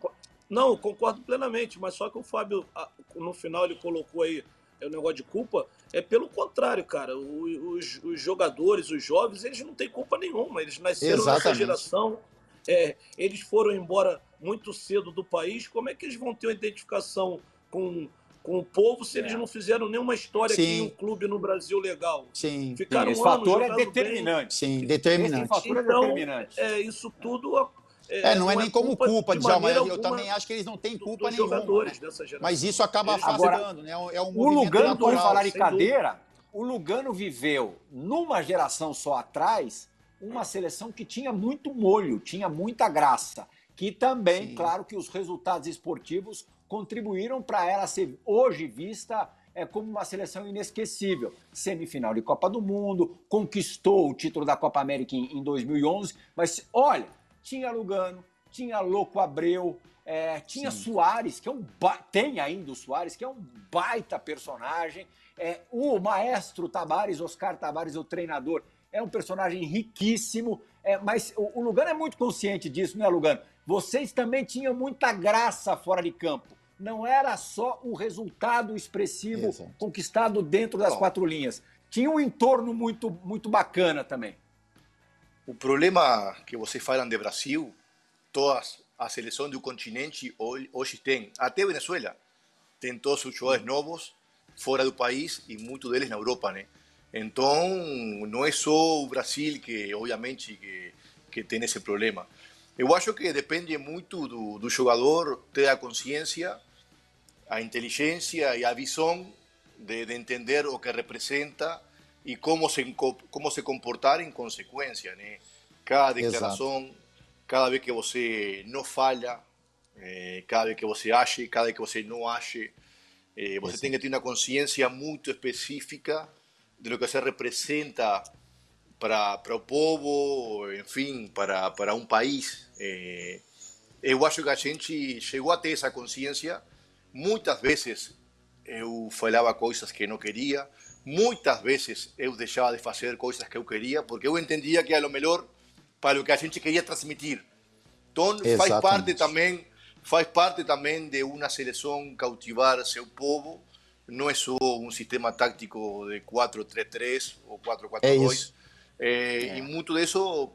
não, concordo plenamente, mas só que o Fábio, no final, ele colocou aí é o negócio de culpa. É pelo contrário, cara. Os, os jogadores, os jovens, eles não têm culpa nenhuma. Eles nasceram Exatamente. nessa geração. É, eles foram embora muito cedo do país. Como é que eles vão ter uma identificação com, com o povo se é. eles não fizeram nenhuma história Sim. aqui em um clube no Brasil legal? Sim. Ficaram Esse fator é determinante. Bem. Sim, determinante. Esse fator é então, determinante. É, isso tudo é, não, é, não é nem como culpa, de Djalma. Eu também acho que eles não têm culpa nenhuma. Né? Mas isso acaba afastando, né? É um o Lugano, por falar em cadeira, o Lugano viveu numa geração só atrás uma seleção que tinha muito molho, tinha muita graça. Que também, Sim. claro, que os resultados esportivos contribuíram para ela ser hoje vista é como uma seleção inesquecível. Semifinal de Copa do Mundo, conquistou o título da Copa América em, em 2011, mas olha, tinha Lugano, tinha Louco Abreu, é, tinha Sim. Soares, que é um ba... tem ainda o Soares, que é um baita personagem. É, o maestro Tabares, Oscar Tabares, o treinador, é um personagem riquíssimo. É, mas o, o Lugano é muito consciente disso, né, Lugano? Vocês também tinham muita graça fora de campo. Não era só o resultado expressivo Exato. conquistado dentro das Bom. quatro linhas. Tinha um entorno muito, muito bacana também. O problema que vocês falam de Brasil, todas a seleção do continente hoje tem, até Venezuela, tem todos os jogadores novos fora do país e muitos deles na Europa, né? Então, não é só o Brasil que, obviamente, que, que tem esse problema. Eu acho que depende muito do, do jogador ter a consciência, a inteligência e a visão de, de entender o que representa y cómo se, cómo se comportar en consecuencia. ¿no? Cada declaración, Exato. cada vez que você não falha, Eh, cada vez que você ache, cada vez que você não ache, eh, você tem que ter uma consciência muito específica de lo que você representa para, para o povo, enfim, para, para um país. Eh, eu acho que a gente chegou a ter essa consciência. Muitas vezes eu falava coisas que não queria, muitas vezes eu deixava de fazer coisas que eu queria, porque eu entendia que era o melhor para o que a gente queria transmitir. Então faz parte também faz parte também de uma seleção cautivar seu povo. Não é só um sistema tático de 4-3-3 ou 4-4-2. É é, é. E muito disso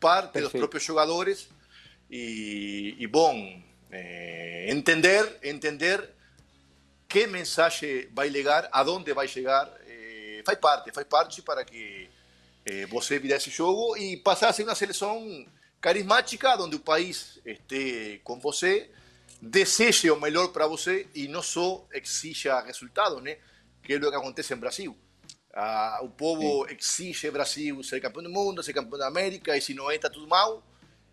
parte Perfeito. dos próprios jogadores. E, e bom, é, entender, entender que mensagem vai ligar, aonde vai chegar, é, faz parte, faz parte para que é, você virar esse jogo e ser uma seleção carismática, onde o país esteja com você, deseje o melhor para você e não só exija resultados, né? que é o que acontece em Brasil. Ah, o povo Sim. exige Brasil ser campeão do mundo, ser campeão da América, e se não é, está tudo mal.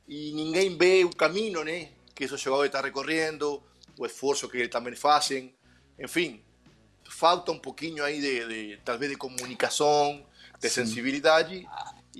E ninguém vê o caminho né? que esses jogadores estão recorrendo, o esforço que eles também fazem. Enfim, falta um pouquinho aí de, de talvez de comunicação, de Sim. sensibilidade.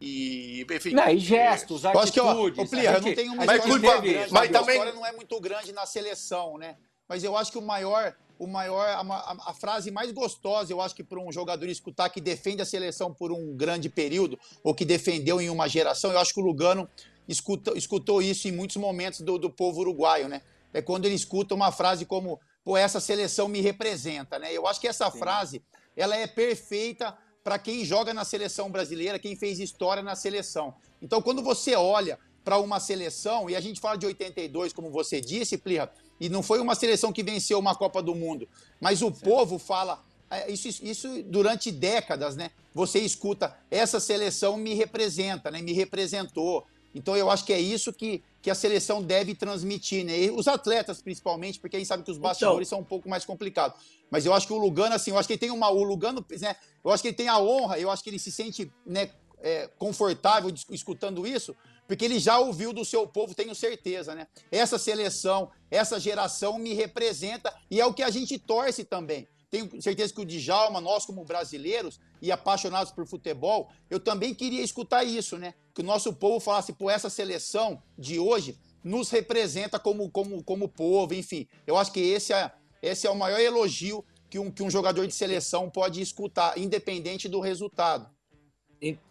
E, enfim. Não, e gestos, é, atitudes. Que, ó, Plia, eu não tenho uma mas, culpa, grande, mas também... a história não é muito grande na seleção, né? Mas eu acho que o maior, o maior, a, a, a frase mais gostosa, eu acho que para um jogador escutar que defende a seleção por um grande período, ou que defendeu em uma geração, eu acho que o Lugano escuta, escutou isso em muitos momentos do, do povo uruguaio, né? É quando ele escuta uma frase como, pô, essa seleção me representa, né? Eu acho que essa Sim. frase, ela é perfeita para quem joga na seleção brasileira, quem fez história na seleção. Então, quando você olha para uma seleção, e a gente fala de 82, como você disse, Plirra, e não foi uma seleção que venceu uma Copa do Mundo, mas o povo fala é, isso, isso durante décadas, né? Você escuta, essa seleção me representa, né? Me representou. Então eu acho que é isso que, que a seleção deve transmitir, né? E os atletas, principalmente, porque a gente sabe que os então bastidores então, são um pouco mais complicados. Mas eu acho que o Lugano, assim, eu acho que ele tem uma. O Lugano, né? Eu acho que ele tem a honra, eu acho que ele se sente né, é, confortável escutando isso, porque ele já ouviu do seu povo, tenho certeza, né? Essa seleção, essa geração me representa e é o que a gente torce também. Tenho certeza que o Djalma, nós como brasileiros e apaixonados por futebol, eu também queria escutar isso, né? Que o nosso povo falasse, pô, essa seleção de hoje nos representa como, como, como povo, enfim. Eu acho que esse é, esse é o maior elogio que um, que um jogador de seleção pode escutar, independente do resultado.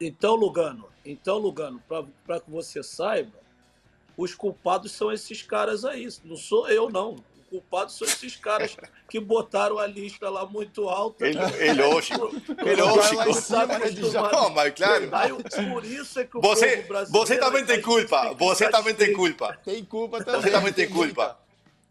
Então, Lugano, então, Lugano, para que você saiba, os culpados são esses caras aí. Não sou eu, não. Culpado são esses caras que botaram a lista lá muito alta. É, é lógico. É lógico. Não, mas claro. por isso é que o você, você também tem culpa. Você também tem culpa. Tem culpa também. Você também tem culpa.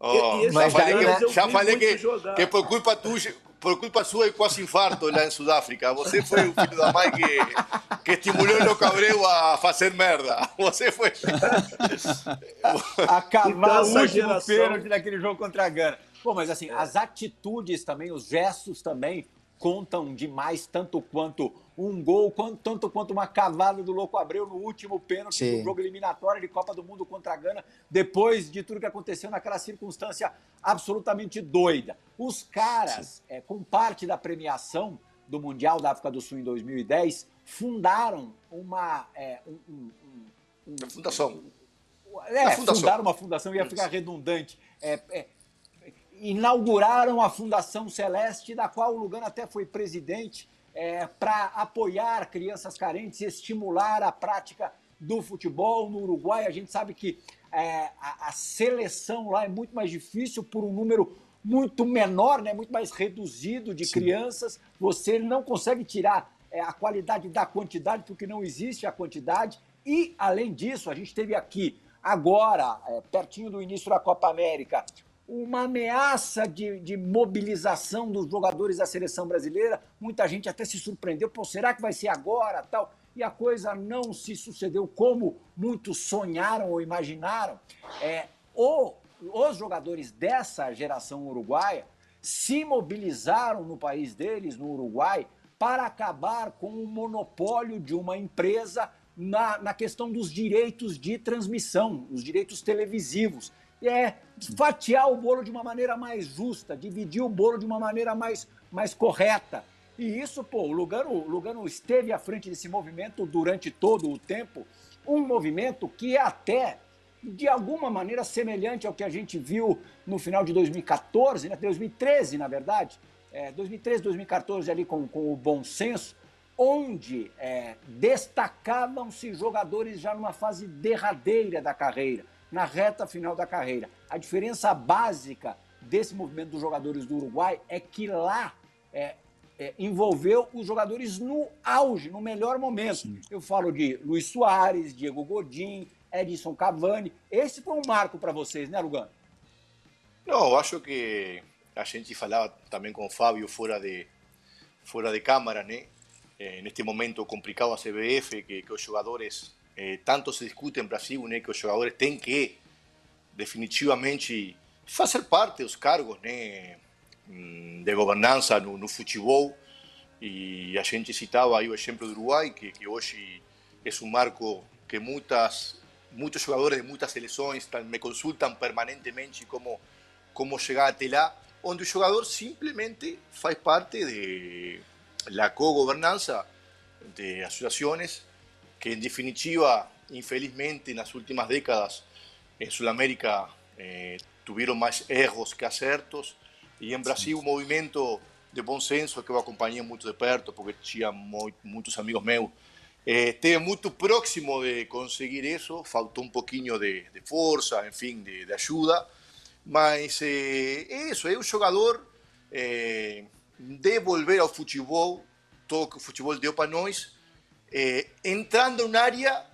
Oh, já falei, que, já falei que, que por culpa tua, por culpa sua eu quase infarto lá em Sudáfrica. Você foi o filho da mãe que, que estimulou o Cabreu a fazer merda. Você foi. Acabar então, o último geração... pênalti daquele jogo contra a Gana. Pô, mas assim, as atitudes também, os gestos também contam demais, tanto quanto um gol, quanto, tanto quanto uma cavada do Louco Abreu no último pênalti do jogo eliminatório de Copa do Mundo contra a Gana, depois de tudo que aconteceu naquela circunstância absolutamente doida. Os caras, é, com parte da premiação do Mundial da África do Sul em 2010, fundaram uma. É, um, um, um, uma fundação. É, fundação. fundaram uma fundação, ia ficar redundante. É, é, inauguraram a Fundação Celeste, da qual o Lugano até foi presidente, é, para apoiar crianças carentes e estimular a prática do futebol no Uruguai. A gente sabe que é, a, a, seleção lá é muito mais difícil por um número muito menor, né, muito mais reduzido de Sim. crianças. Você não consegue tirar é, a qualidade da quantidade, porque não existe a quantidade. E, além disso, a gente teve aqui, agora, é, pertinho do início da Copa América, uma ameaça de, de, mobilização dos jogadores da seleção brasileira. Muita gente até se surpreendeu, pô, será que vai ser agora, tal? E a coisa não se sucedeu como muitos sonharam ou imaginaram. É, ou os jogadores dessa geração uruguaia se mobilizaram no país deles, no Uruguai, para acabar com o monopólio de uma empresa na, na questão dos direitos de transmissão, os direitos televisivos é fatiar o bolo de uma maneira mais justa, dividir o bolo de uma maneira mais, mais correta. E isso, pô, o Lugano, o Lugano esteve à frente desse movimento durante todo o tempo, um movimento que é até de alguma maneira semelhante ao que a gente viu no final de 2014, né? 2013, na verdade, é, 2013, 2014 ali com, com o bom senso, onde é, destacavam-se jogadores já numa fase derradeira da carreira, na reta final da carreira. A diferença básica desse movimento dos jogadores do Uruguai é que lá é, é, envolveu os jogadores no auge, no melhor momento. Sim. Eu falo de Luiz Soares, Diego Godin, Edson Cavani. Esse foi um marco para vocês, né, Lugano? Não, acho que a gente falava também com o Fábio fora de, fora de câmara, né? Eh, neste momento complicado a CBF, que, que os jogadores, eh, tanto se discute em Brasil, né, que os jogadores têm que definitivamente fazer parte dos cargos, né? Mm, de governança no, no futebol e a gente citava aí o exemplo do Uruguai, que, que hoje é um marco que muitas, muitos jogadores de muitas seleções me consultam permanentemente como, como chegar até lá, onde o jogador simplesmente faz parte de la co-gobernanza de asociaciones que en definitiva, infelizmente, en las últimas décadas en Sudamérica eh, tuvieron más erros que acertos Y en Brasil, un movimiento de bom senso que eu acompanhei muito de perto, porque tinha muitos amigos meus, eh, esteve muito próximo de conseguir isso, faltou um pouquinho de, de força, enfim, de, de ajuda, mas eh, isso, é o jogador eh, devolver ao futebol todo que o futebol deu para nós, eh, entrando em área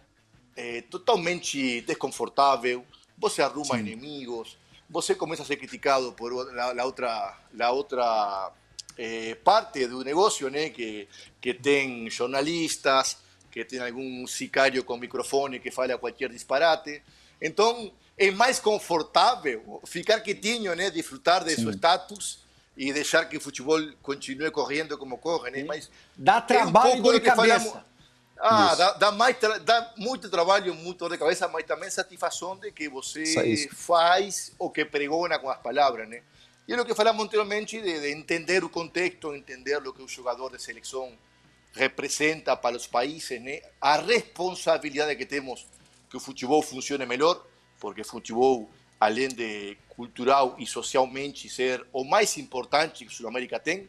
eh, totalmente desconfortável, você arruma Sim. inimigos, você comienza a ser criticado por otra eh, parte do negócio, né? que, que tem jornalistas, que tem algum sicário com microfone que fala qualquer disparate. Então, é mais confortável ficar quietinho, né? disfrutar de Sim. seu status e deixar que o futebol continue correndo como corre. Né? Mas Dá trabalho é um pouco e dor de cabeça. Falamos, ah, dá, dá, mais dá muito trabalho, muito dor de cabeça, mas também satisfação de que você faz o que pregona com as palavras, né? E é o que falamos anteriormente de, de, entender o contexto, entender o que o jogador de seleção representa para os países, né? A responsabilidade que temos que o futebol funcione melhor, porque o futebol, além de cultural e socialmente ser o mais importante que a Sul-América tem,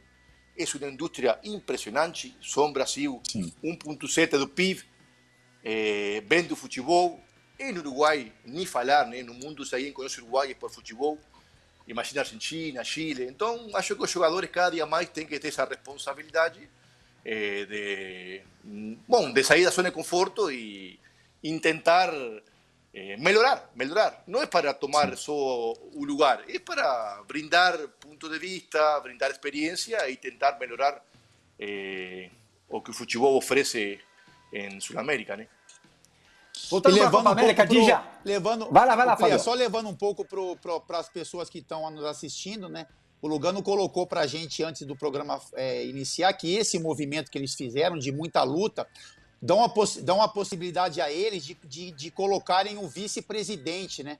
é uma indústria impressionante. Só Brasil, 1,7 do PIB, é, vende o futebol. E no Uruguai, nem falar, né? no mundo, se alguém conhece é por futebol. Imagina Argentina, Chile. Então, acho que os jogadores cada dia mais têm que ter essa responsabilidade é, de, bom, de sair da zona de conforto e tentar eh, melhorar, melhorar. No es para tomar solo un lugar, es para brindar punto de vista, brindar experiencia e intentar melhorar eh, o que o futebol oferece em Sul-América, né? Voltando para a América, pro, pro, levando, vai lá, vai lá, Fabio. Só levando um pouco para as pessoas que estão nos assistindo, né? O Lugano colocou para a gente antes do programa é, iniciar que esse movimento que eles fizeram de muita luta dão a, dão a possibilidade a eles de, de, de colocarem um vice-presidente né,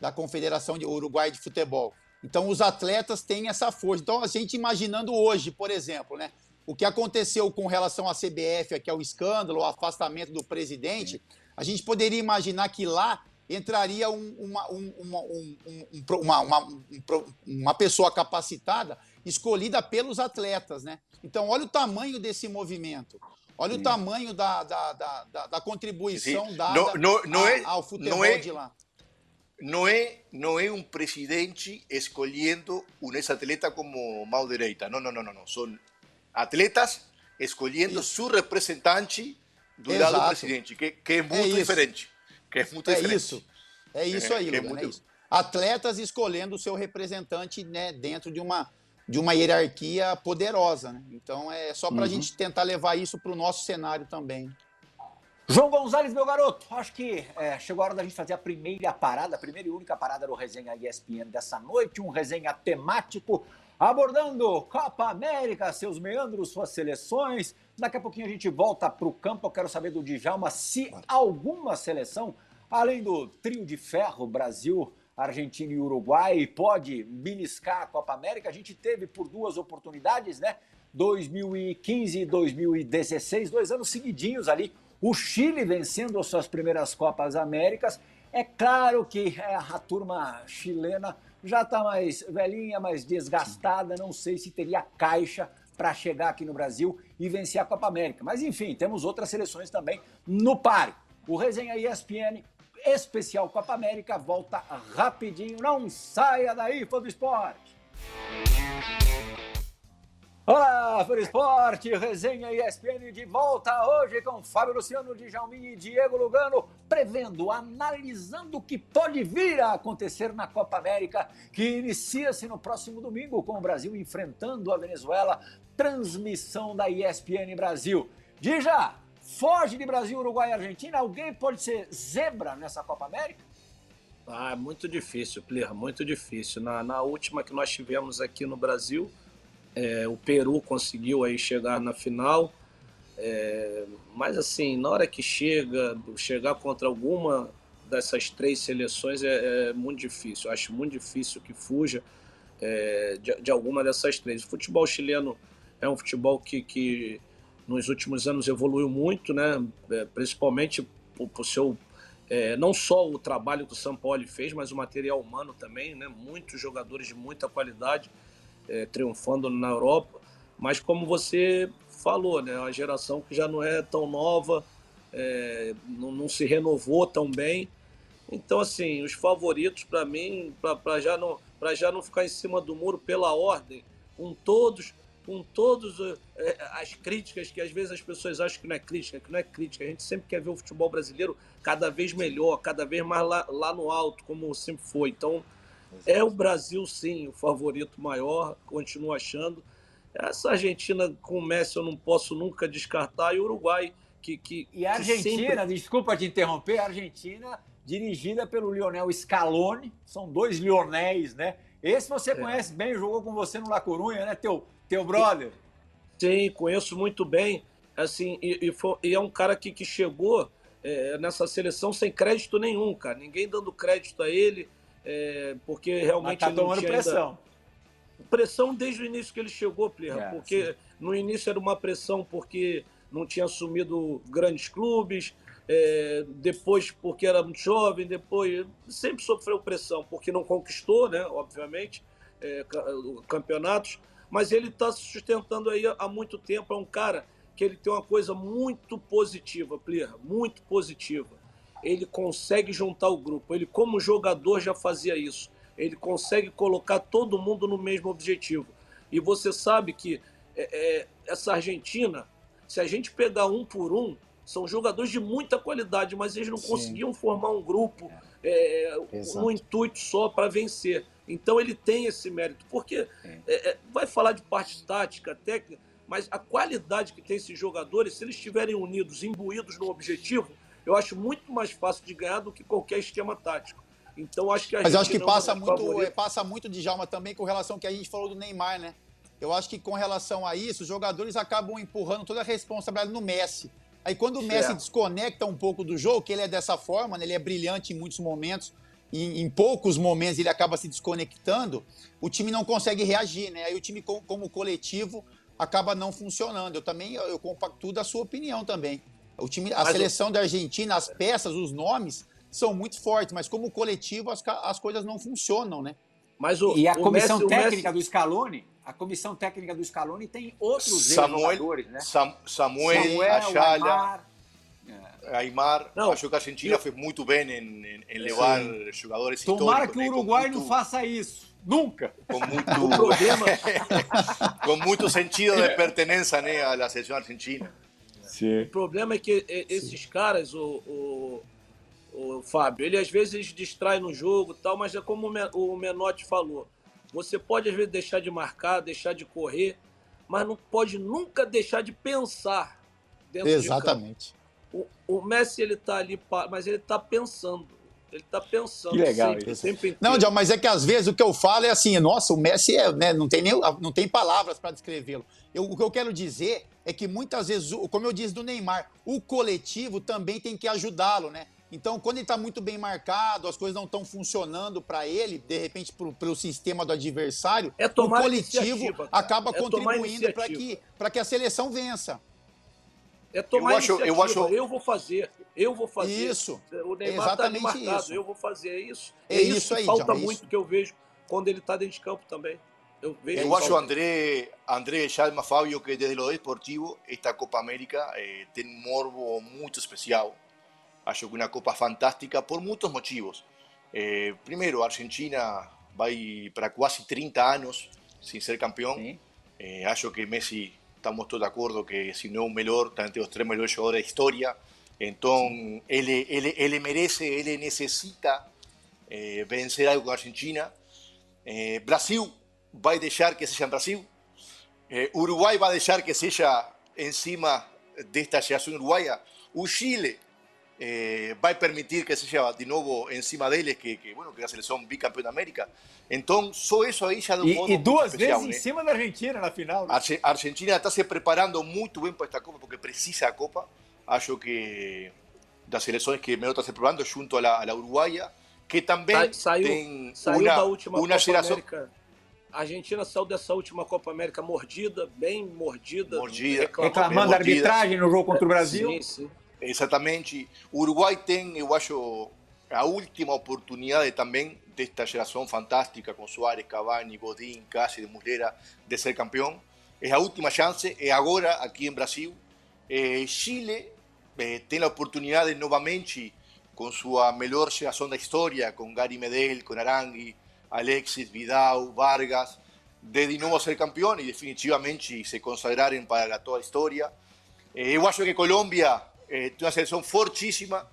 da Confederação de Uruguai de Futebol. Então, os atletas têm essa força. Então, a gente imaginando hoje, por exemplo, né, o que aconteceu com relação à CBF, que é o escândalo, o afastamento do presidente, a gente poderia imaginar que lá entraria um, uma, um, uma, um, uma, uma, uma pessoa capacitada escolhida pelos atletas, né? Então, olha o tamanho desse movimento. Olha Sim. o tamanho da, da, da, da contribuição Sim. dada no é, ao futebol é, de lá. Não é, não é um presidente escolhendo um ex-atleta como mão direita. Não, não, não, não. São atletas escolhendo Isso. seu representante do Exato. lado do presidente, que, que é muito é diferente. Que é muito é diferente. Isso. É isso aí, é, é, muito... é isso. Atletas escolhendo o seu representante né, dentro de uma de uma hierarquia poderosa. Né? Então é só para a uhum. gente tentar levar isso para o nosso cenário também. João Gonzalez, meu garoto, acho que é, chegou a hora da gente fazer a primeira parada, a primeira e única parada do Resenha ESPN dessa noite, um resenha temático abordando Copa América, seus meandros, suas seleções. Daqui a pouquinho a gente volta para o campo. Eu quero saber do Djalma se alguma seleção, além do trio de ferro Brasil, Argentina e Uruguai, pode beliscar a Copa América. A gente teve por duas oportunidades, né? 2015 e 2016, dois anos seguidinhos ali. O Chile vencendo as suas primeiras Copas Américas. É claro que é, a turma chilena já está mais velhinha, mais desgastada. Não sei se teria caixa para chegar aqui no Brasil e vencer a Copa América. Mas enfim, temos outras seleções também no páreo. O Resenha ESPN especial Copa América volta rapidinho. Não saia daí, fã do esporte. Olá, Fã Esporte, resenha ESPN de volta hoje com Fábio Luciano, Djalmin e Diego Lugano, prevendo, analisando o que pode vir a acontecer na Copa América, que inicia-se no próximo domingo com o Brasil enfrentando a Venezuela, transmissão da ESPN Brasil. Dija, foge de Brasil, Uruguai e Argentina, alguém pode ser zebra nessa Copa América? Ah, é muito difícil, Plirra, muito difícil. Na, na última que nós tivemos aqui no Brasil, é, o Peru conseguiu aí chegar na final, é, mas assim, na hora que chega, chegar contra alguma dessas três seleções é, é muito difícil. Eu acho muito difícil que fuja é, de, de, alguma dessas três. O futebol chileno é um futebol que, que nos últimos anos evoluiu muito, né? É, principalmente por, por seu é, não só o trabalho que o São Paulo fez, mas o material humano também, né? Muitos jogadores de muita qualidade é, triunfando na Europa, mas como você falou, né, a geração que já não é tão nova, é, não, não, se renovou tão bem. Então, assim, os favoritos para mim, para já, não, já não ficar em cima do muro pela ordem, com todos com todas é, as críticas que às vezes as pessoas acham que não é crítica, que não é crítica. A gente sempre quer ver o futebol brasileiro cada vez melhor, cada vez mais lá, lá no alto, como sempre foi. Então, é o Brasil, sim, o favorito maior, continuo achando. Essa Argentina com o Messi eu não posso nunca descartar, e o Uruguai, que. que e a Argentina, sempre... desculpa te interromper, a Argentina, dirigida pelo Lionel Scaloni, são dois Lionéis, né? Esse você é. conhece bem, jogou com você no La Corunha, né? Teu, teu brother. Sim, conheço muito bem. Assim, e, e, foi, e é um cara que, que chegou é, nessa seleção sem crédito nenhum, cara. Ninguém dando crédito a ele é, porque realmente Mas tá tomando pressão. Ainda... Pressão desde o início que ele chegou, Plirra, é, porque sim. no início era uma pressão porque não tinha assumido grandes clubes, é, depois porque era muito jovem, depois sempre sofreu pressão porque não conquistou, né, obviamente, é, campeonatos, mas ele está se sustentando aí há muito tempo, é um cara que ele tem uma coisa muito positiva, Plirra, muito positiva ele consegue juntar o grupo. Ele, como jogador, já fazia isso. Ele consegue colocar todo mundo no mesmo objetivo. E você sabe que é, é, essa Argentina, se a gente pegar um por um, são jogadores de muita qualidade, mas eles não Sim. conseguiam formar um grupo é, no intuito só para vencer. Então ele tem esse mérito, porque é, é, vai falar de parte tática, técnica, mas a qualidade que tem esses jogadores, se eles estiverem unidos, imbuídos no objetivo, eu acho muito mais fácil de ganhar do que qualquer esquema tático. Então acho que a Mas eu acho que passa é muito, é, passa muito de Jalma também com relação ao que a gente falou do Neymar, né? Eu acho que com relação a isso, os jogadores acabam empurrando toda a responsabilidade no Messi. Aí quando o Messi é. desconecta um pouco do jogo, que ele é dessa forma, né? ele é brilhante em muitos momentos, e em poucos momentos ele acaba se desconectando, o time não consegue reagir, né? Aí o time como coletivo acaba não funcionando. Eu também eu compacto da sua opinião também. O time, a mas seleção da Argentina, as peças, os nomes são muito fortes, mas como coletivo as, as coisas não funcionam, né? Mas o, e a comissão Messi, técnica Messi... do Scaloni, a comissão técnica do Scaloni tem outros Samuel, jogadores, né? Sam, Samuel, Samuel Ayala, Aymar. Aymar não, acho que a Argentina eu... fez muito bem em, em, em levar Sim. jogadores Tomara que o Uruguai muito... não faça isso. Nunca. Com muito, problema. com muito sentido de pertenência né, à seleção argentina. Sim. O problema é que esses Sim. caras, o, o, o, Fábio, ele às vezes distrai no jogo tal, mas é como o Menotti falou. Você pode às vezes deixar de marcar, deixar de correr, mas não pode nunca deixar de pensar dentro Exatamente. de campo. O, o Messi ele tá ali, mas ele tá pensando. Ele tá pensando. Que legal sempre, isso. Sempre não, John, mas é que às vezes o que eu falo é assim, nossa, o Messi é, né, não tem nem, não tem palavras para descrevê-lo. o que eu quero dizer é que muitas vezes, como eu disse do Neymar, o coletivo também tem que ajudá-lo, né? Então, quando ele está muito bem marcado, as coisas não estão funcionando para ele, de repente, pro, pelo sistema do adversário, É o coletivo acaba É contribuindo para que, que a seleção vença. É tomar Eu acho- eu iniciativa. acho- eu vou fazer, eu vou fazer. Isso. O Neymar tá ali Exatamente marcado, isso. eu vou fazer é isso. É isso que aí, falta Djalma, é muito isso. que eu vejo quando ele está dentro de campo também. Eu vejo. Eu acho. André, André Chalma, Fabio, que desde lo deportivo, esta Copa América eh, tem um morbo muito especial. Acho que uma Copa fantástica por muitos motivos. Eh, primeiro, a Argentina vai para quase 30 anos sem ser campeão. Eh, acho que Messi, estamos todos de acuerdo que si no es un mejor, está entre los tres mejores jugadores de historia. Entonces, él, él, él merece, él necesita eh, vencer algo con Argentina. Eh, Brasil va a dejar que sea en Brasil. Eh, Uruguay va a dejar que sea encima de esta generación uruguaya. O Chile eh, va a permitir que sea de nuevo encima de él, que, que, bueno, que la selección bicampeón de América. Entonces, só eso ahí ya de un E, modo e duas especial, vezes em né? cima da Argentina na final. né? Arge- Argentina está se preparando muito bem para esta Copa porque precisa a Copa. Acho que das seleções que melhor está se preparando junto a la, a la Uruguaya, que também Sa- saiu, tem saiu uma, da última uma Copa geração América. A Argentina saiu dessa última Copa América mordida, bem mordida. Mordida. reclamando. Reclamando da arbitragem no jogo contra o Brasil. Sim, sim. Exatamente. O Uruguai tem, eu acho, a última oportunidade também desta geração fantástica com Suárez, Cavani, Godín, Cáceres, Muslera, de ser campeão. É a última chance, é agora aqui em Brasil. Eh, Chile eh, tem a oportunidade novamente com sua melhor geração da história, com Gary Medel, com Arangui, Alexis, Vidal, Vargas, de de novo ser campeão e definitivamente se consagrarem para toda a história. Eh, eu acho que Colômbia eh, tem uma seleção fortíssima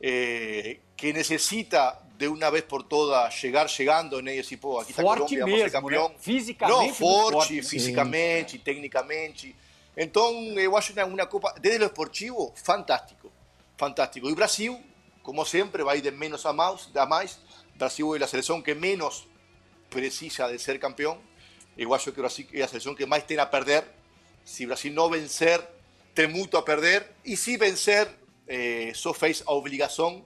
eh, que necessita de uma vez por todas chegar chegando, né? E assim, pô, aqui está Colômbia, vamos ser mesmo, campeão. né? Fisicamente. Não, forte, forte, fisicamente, tecnicamente. Então, eu acho uma, uma Copa, desde o esportivo, fantástico. Fantástico. E o Brasil, como sempre, vai de menos a mais. A mais. Brasil é a seleção que menos precisa de ser campeão. Eu acho que o Brasil é a seleção que mais tem a perder. Se o Brasil não vencer, tem muito a perder. E se vencer, eh, só fez a obrigação.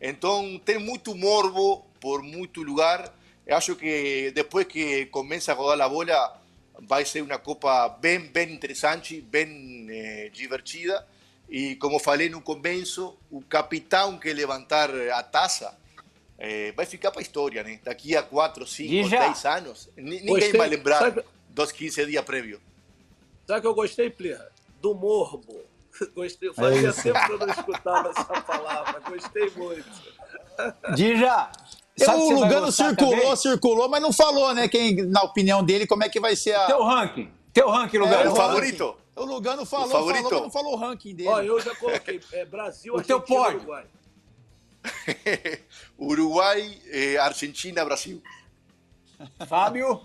Então, tem muito morbo por muito lugar. Eu acho que depois que começa a rodar a bola, vai ser uma Copa bem, bem interessante, bem eh, divertida. E como falei no começo, o capitão que levantar a taça eh, vai ficar para a história, né? Daqui a 4, 5, E já- 10 anos, ni- ninguém Gostei. vai lembrar Sabe- dos 15 dias prévios. Sabe que eu gostei, Plirra? Do morbo. Gostei. Fazia isso. tempo que eu não escutava essa palavra. Gostei muito. Dija, sabe o Lugano circulou, também? circulou, mas não falou, né? Quem, na opinião dele, como é que vai ser a. Teu ranking. Teu ranking, Lugano. É, o favorito. O Lugano falou, O favorito. falou, mas não falou o ranking dele. Ó, eu já coloquei é, Brasil, O teu Argentina e pódio. Uruguai. Uruguai, eh, Argentina, Brasil. Fábio.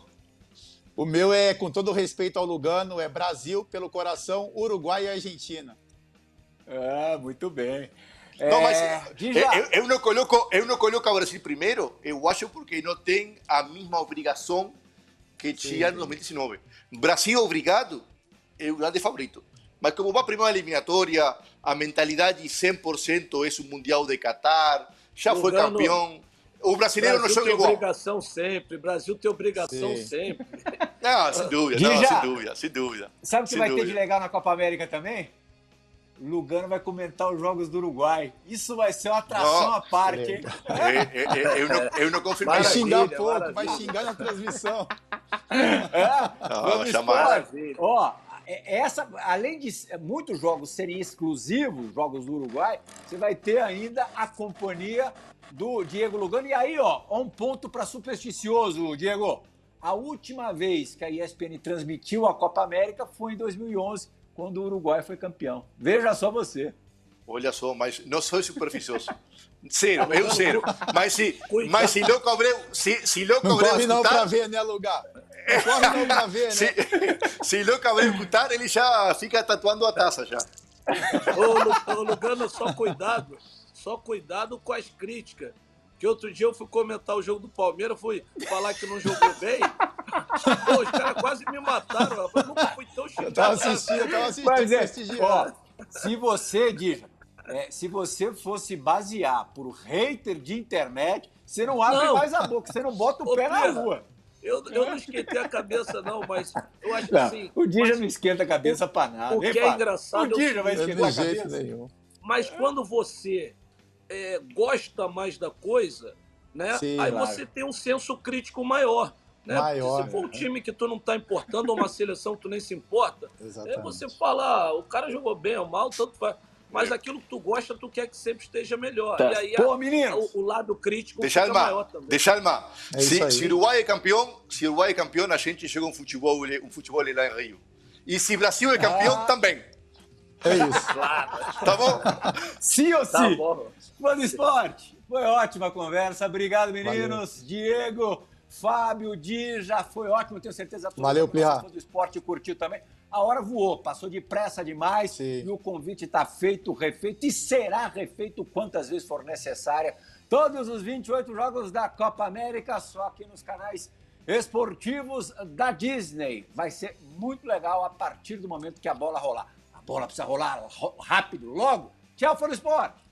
O meu é, com todo respeito ao Lugano, é Brasil pelo coração, Uruguai e Argentina. Ah, muito bem. Não, mas É, eh, Dija, eu, eu não coloco, eu não coloco o Brasil primeiro, eu acho porque não tem a mesma obrigação que tinha no 2019. Brasil obrigado é o grande favorito. Mas como vai a primeira eliminatória, a mentalidade 100% é o Mundial de Qatar, já foi Lugano, campeão. O brasileiro não Brasil joga tem igual. obrigação sempre. Brasil tem obrigação Sim. sempre. Não, sem dúvida, não, sem dúvida, sem dúvida. sabe o que vai ter dúvida. de legal na Copa América também? Lugano vai comentar os jogos do Uruguai. Isso vai ser uma atração Não. à parte, hein? É, é, é, eu, não, eu não confirmo Vai Maravilha, xingar pouco, maravilha. vai xingar na transmissão. É? Não, Vamos. Maravilha. Ó, essa, além de muitos jogos serem exclusivos, jogos do Uruguai, você vai ter ainda a companhia do Diego Lugano. E aí, ó, um ponto para supersticioso, Diego. A última vez que a ESPN transmitiu a Copa América foi em 2011, quando o Uruguai foi campeão. Veja só você. Olha só, mas não sou superficioso. Zero, eu zero. Mas se, mas se Louco Abreu, se, se Louco Não Abreu corre não pra escutar, ver, né, Lugar? Não corre não pra ver, se, né? se Louco Abreu escutar, ele já fica tatuando a taça já. Ô, Lugano, só cuidado. Só cuidado com as críticas. Que outro dia eu fui comentar o jogo do Palmeiras, fui falar que não jogou bem. Pô, os caras quase me mataram. rapaz. Eu nunca fui tão Eu tava assistindo, eu tava assistindo, Mas é, prestigiando. ó, se você, Dija, é, se você fosse basear por hater de internet, você não abre não. mais a boca, você não bota o Ô, pé na rua. Eu, eu não esquentei a cabeça, não, mas eu acho não, assim. O Dija não esquenta a cabeça para nada. O que é engraçado. O Dija vai esquentar a cabeça. Nenhum. Mas quando você é, gosta mais da coisa, né? Sim, aí claro. você tem um senso crítico maior. Né? Maior, se for um time que tu não está importando ou uma seleção que tu nem se importa, é você falar, ah, o cara jogou bem ou mal, tanto faz. Mas aquilo que tu gosta, tu quer que sempre esteja melhor. Tá. E aí Pô, a, o, o, lado crítico Deixa fica maior também. Deixa alma. É se, se o Uruguai é campeão, se o Uruguai é campeão, a gente joga um futebol, um futebol lá em Rio. E se o Brasil é campeão, ah. também. É isso. Claro. Tá bom? Sim ou tá sim? Bom. Fã do esporte. Foi ótima a conversa. Obrigado, meninos. Valeu. Diego, Fábio, Di, já foi ótimo, tenho certeza. Valeu, Plihá. do esporte curtiu também. A hora voou, passou depressa demais Sim. e o convite está feito, refeito e será refeito quantas vezes for necessária. Todos os 28 jogos da Copa América, só aqui nos canais esportivos da Disney. Vai ser muito legal a partir do momento que a bola rolar bola precisa rolar rápido, logo. Tchau, Foro Esporte!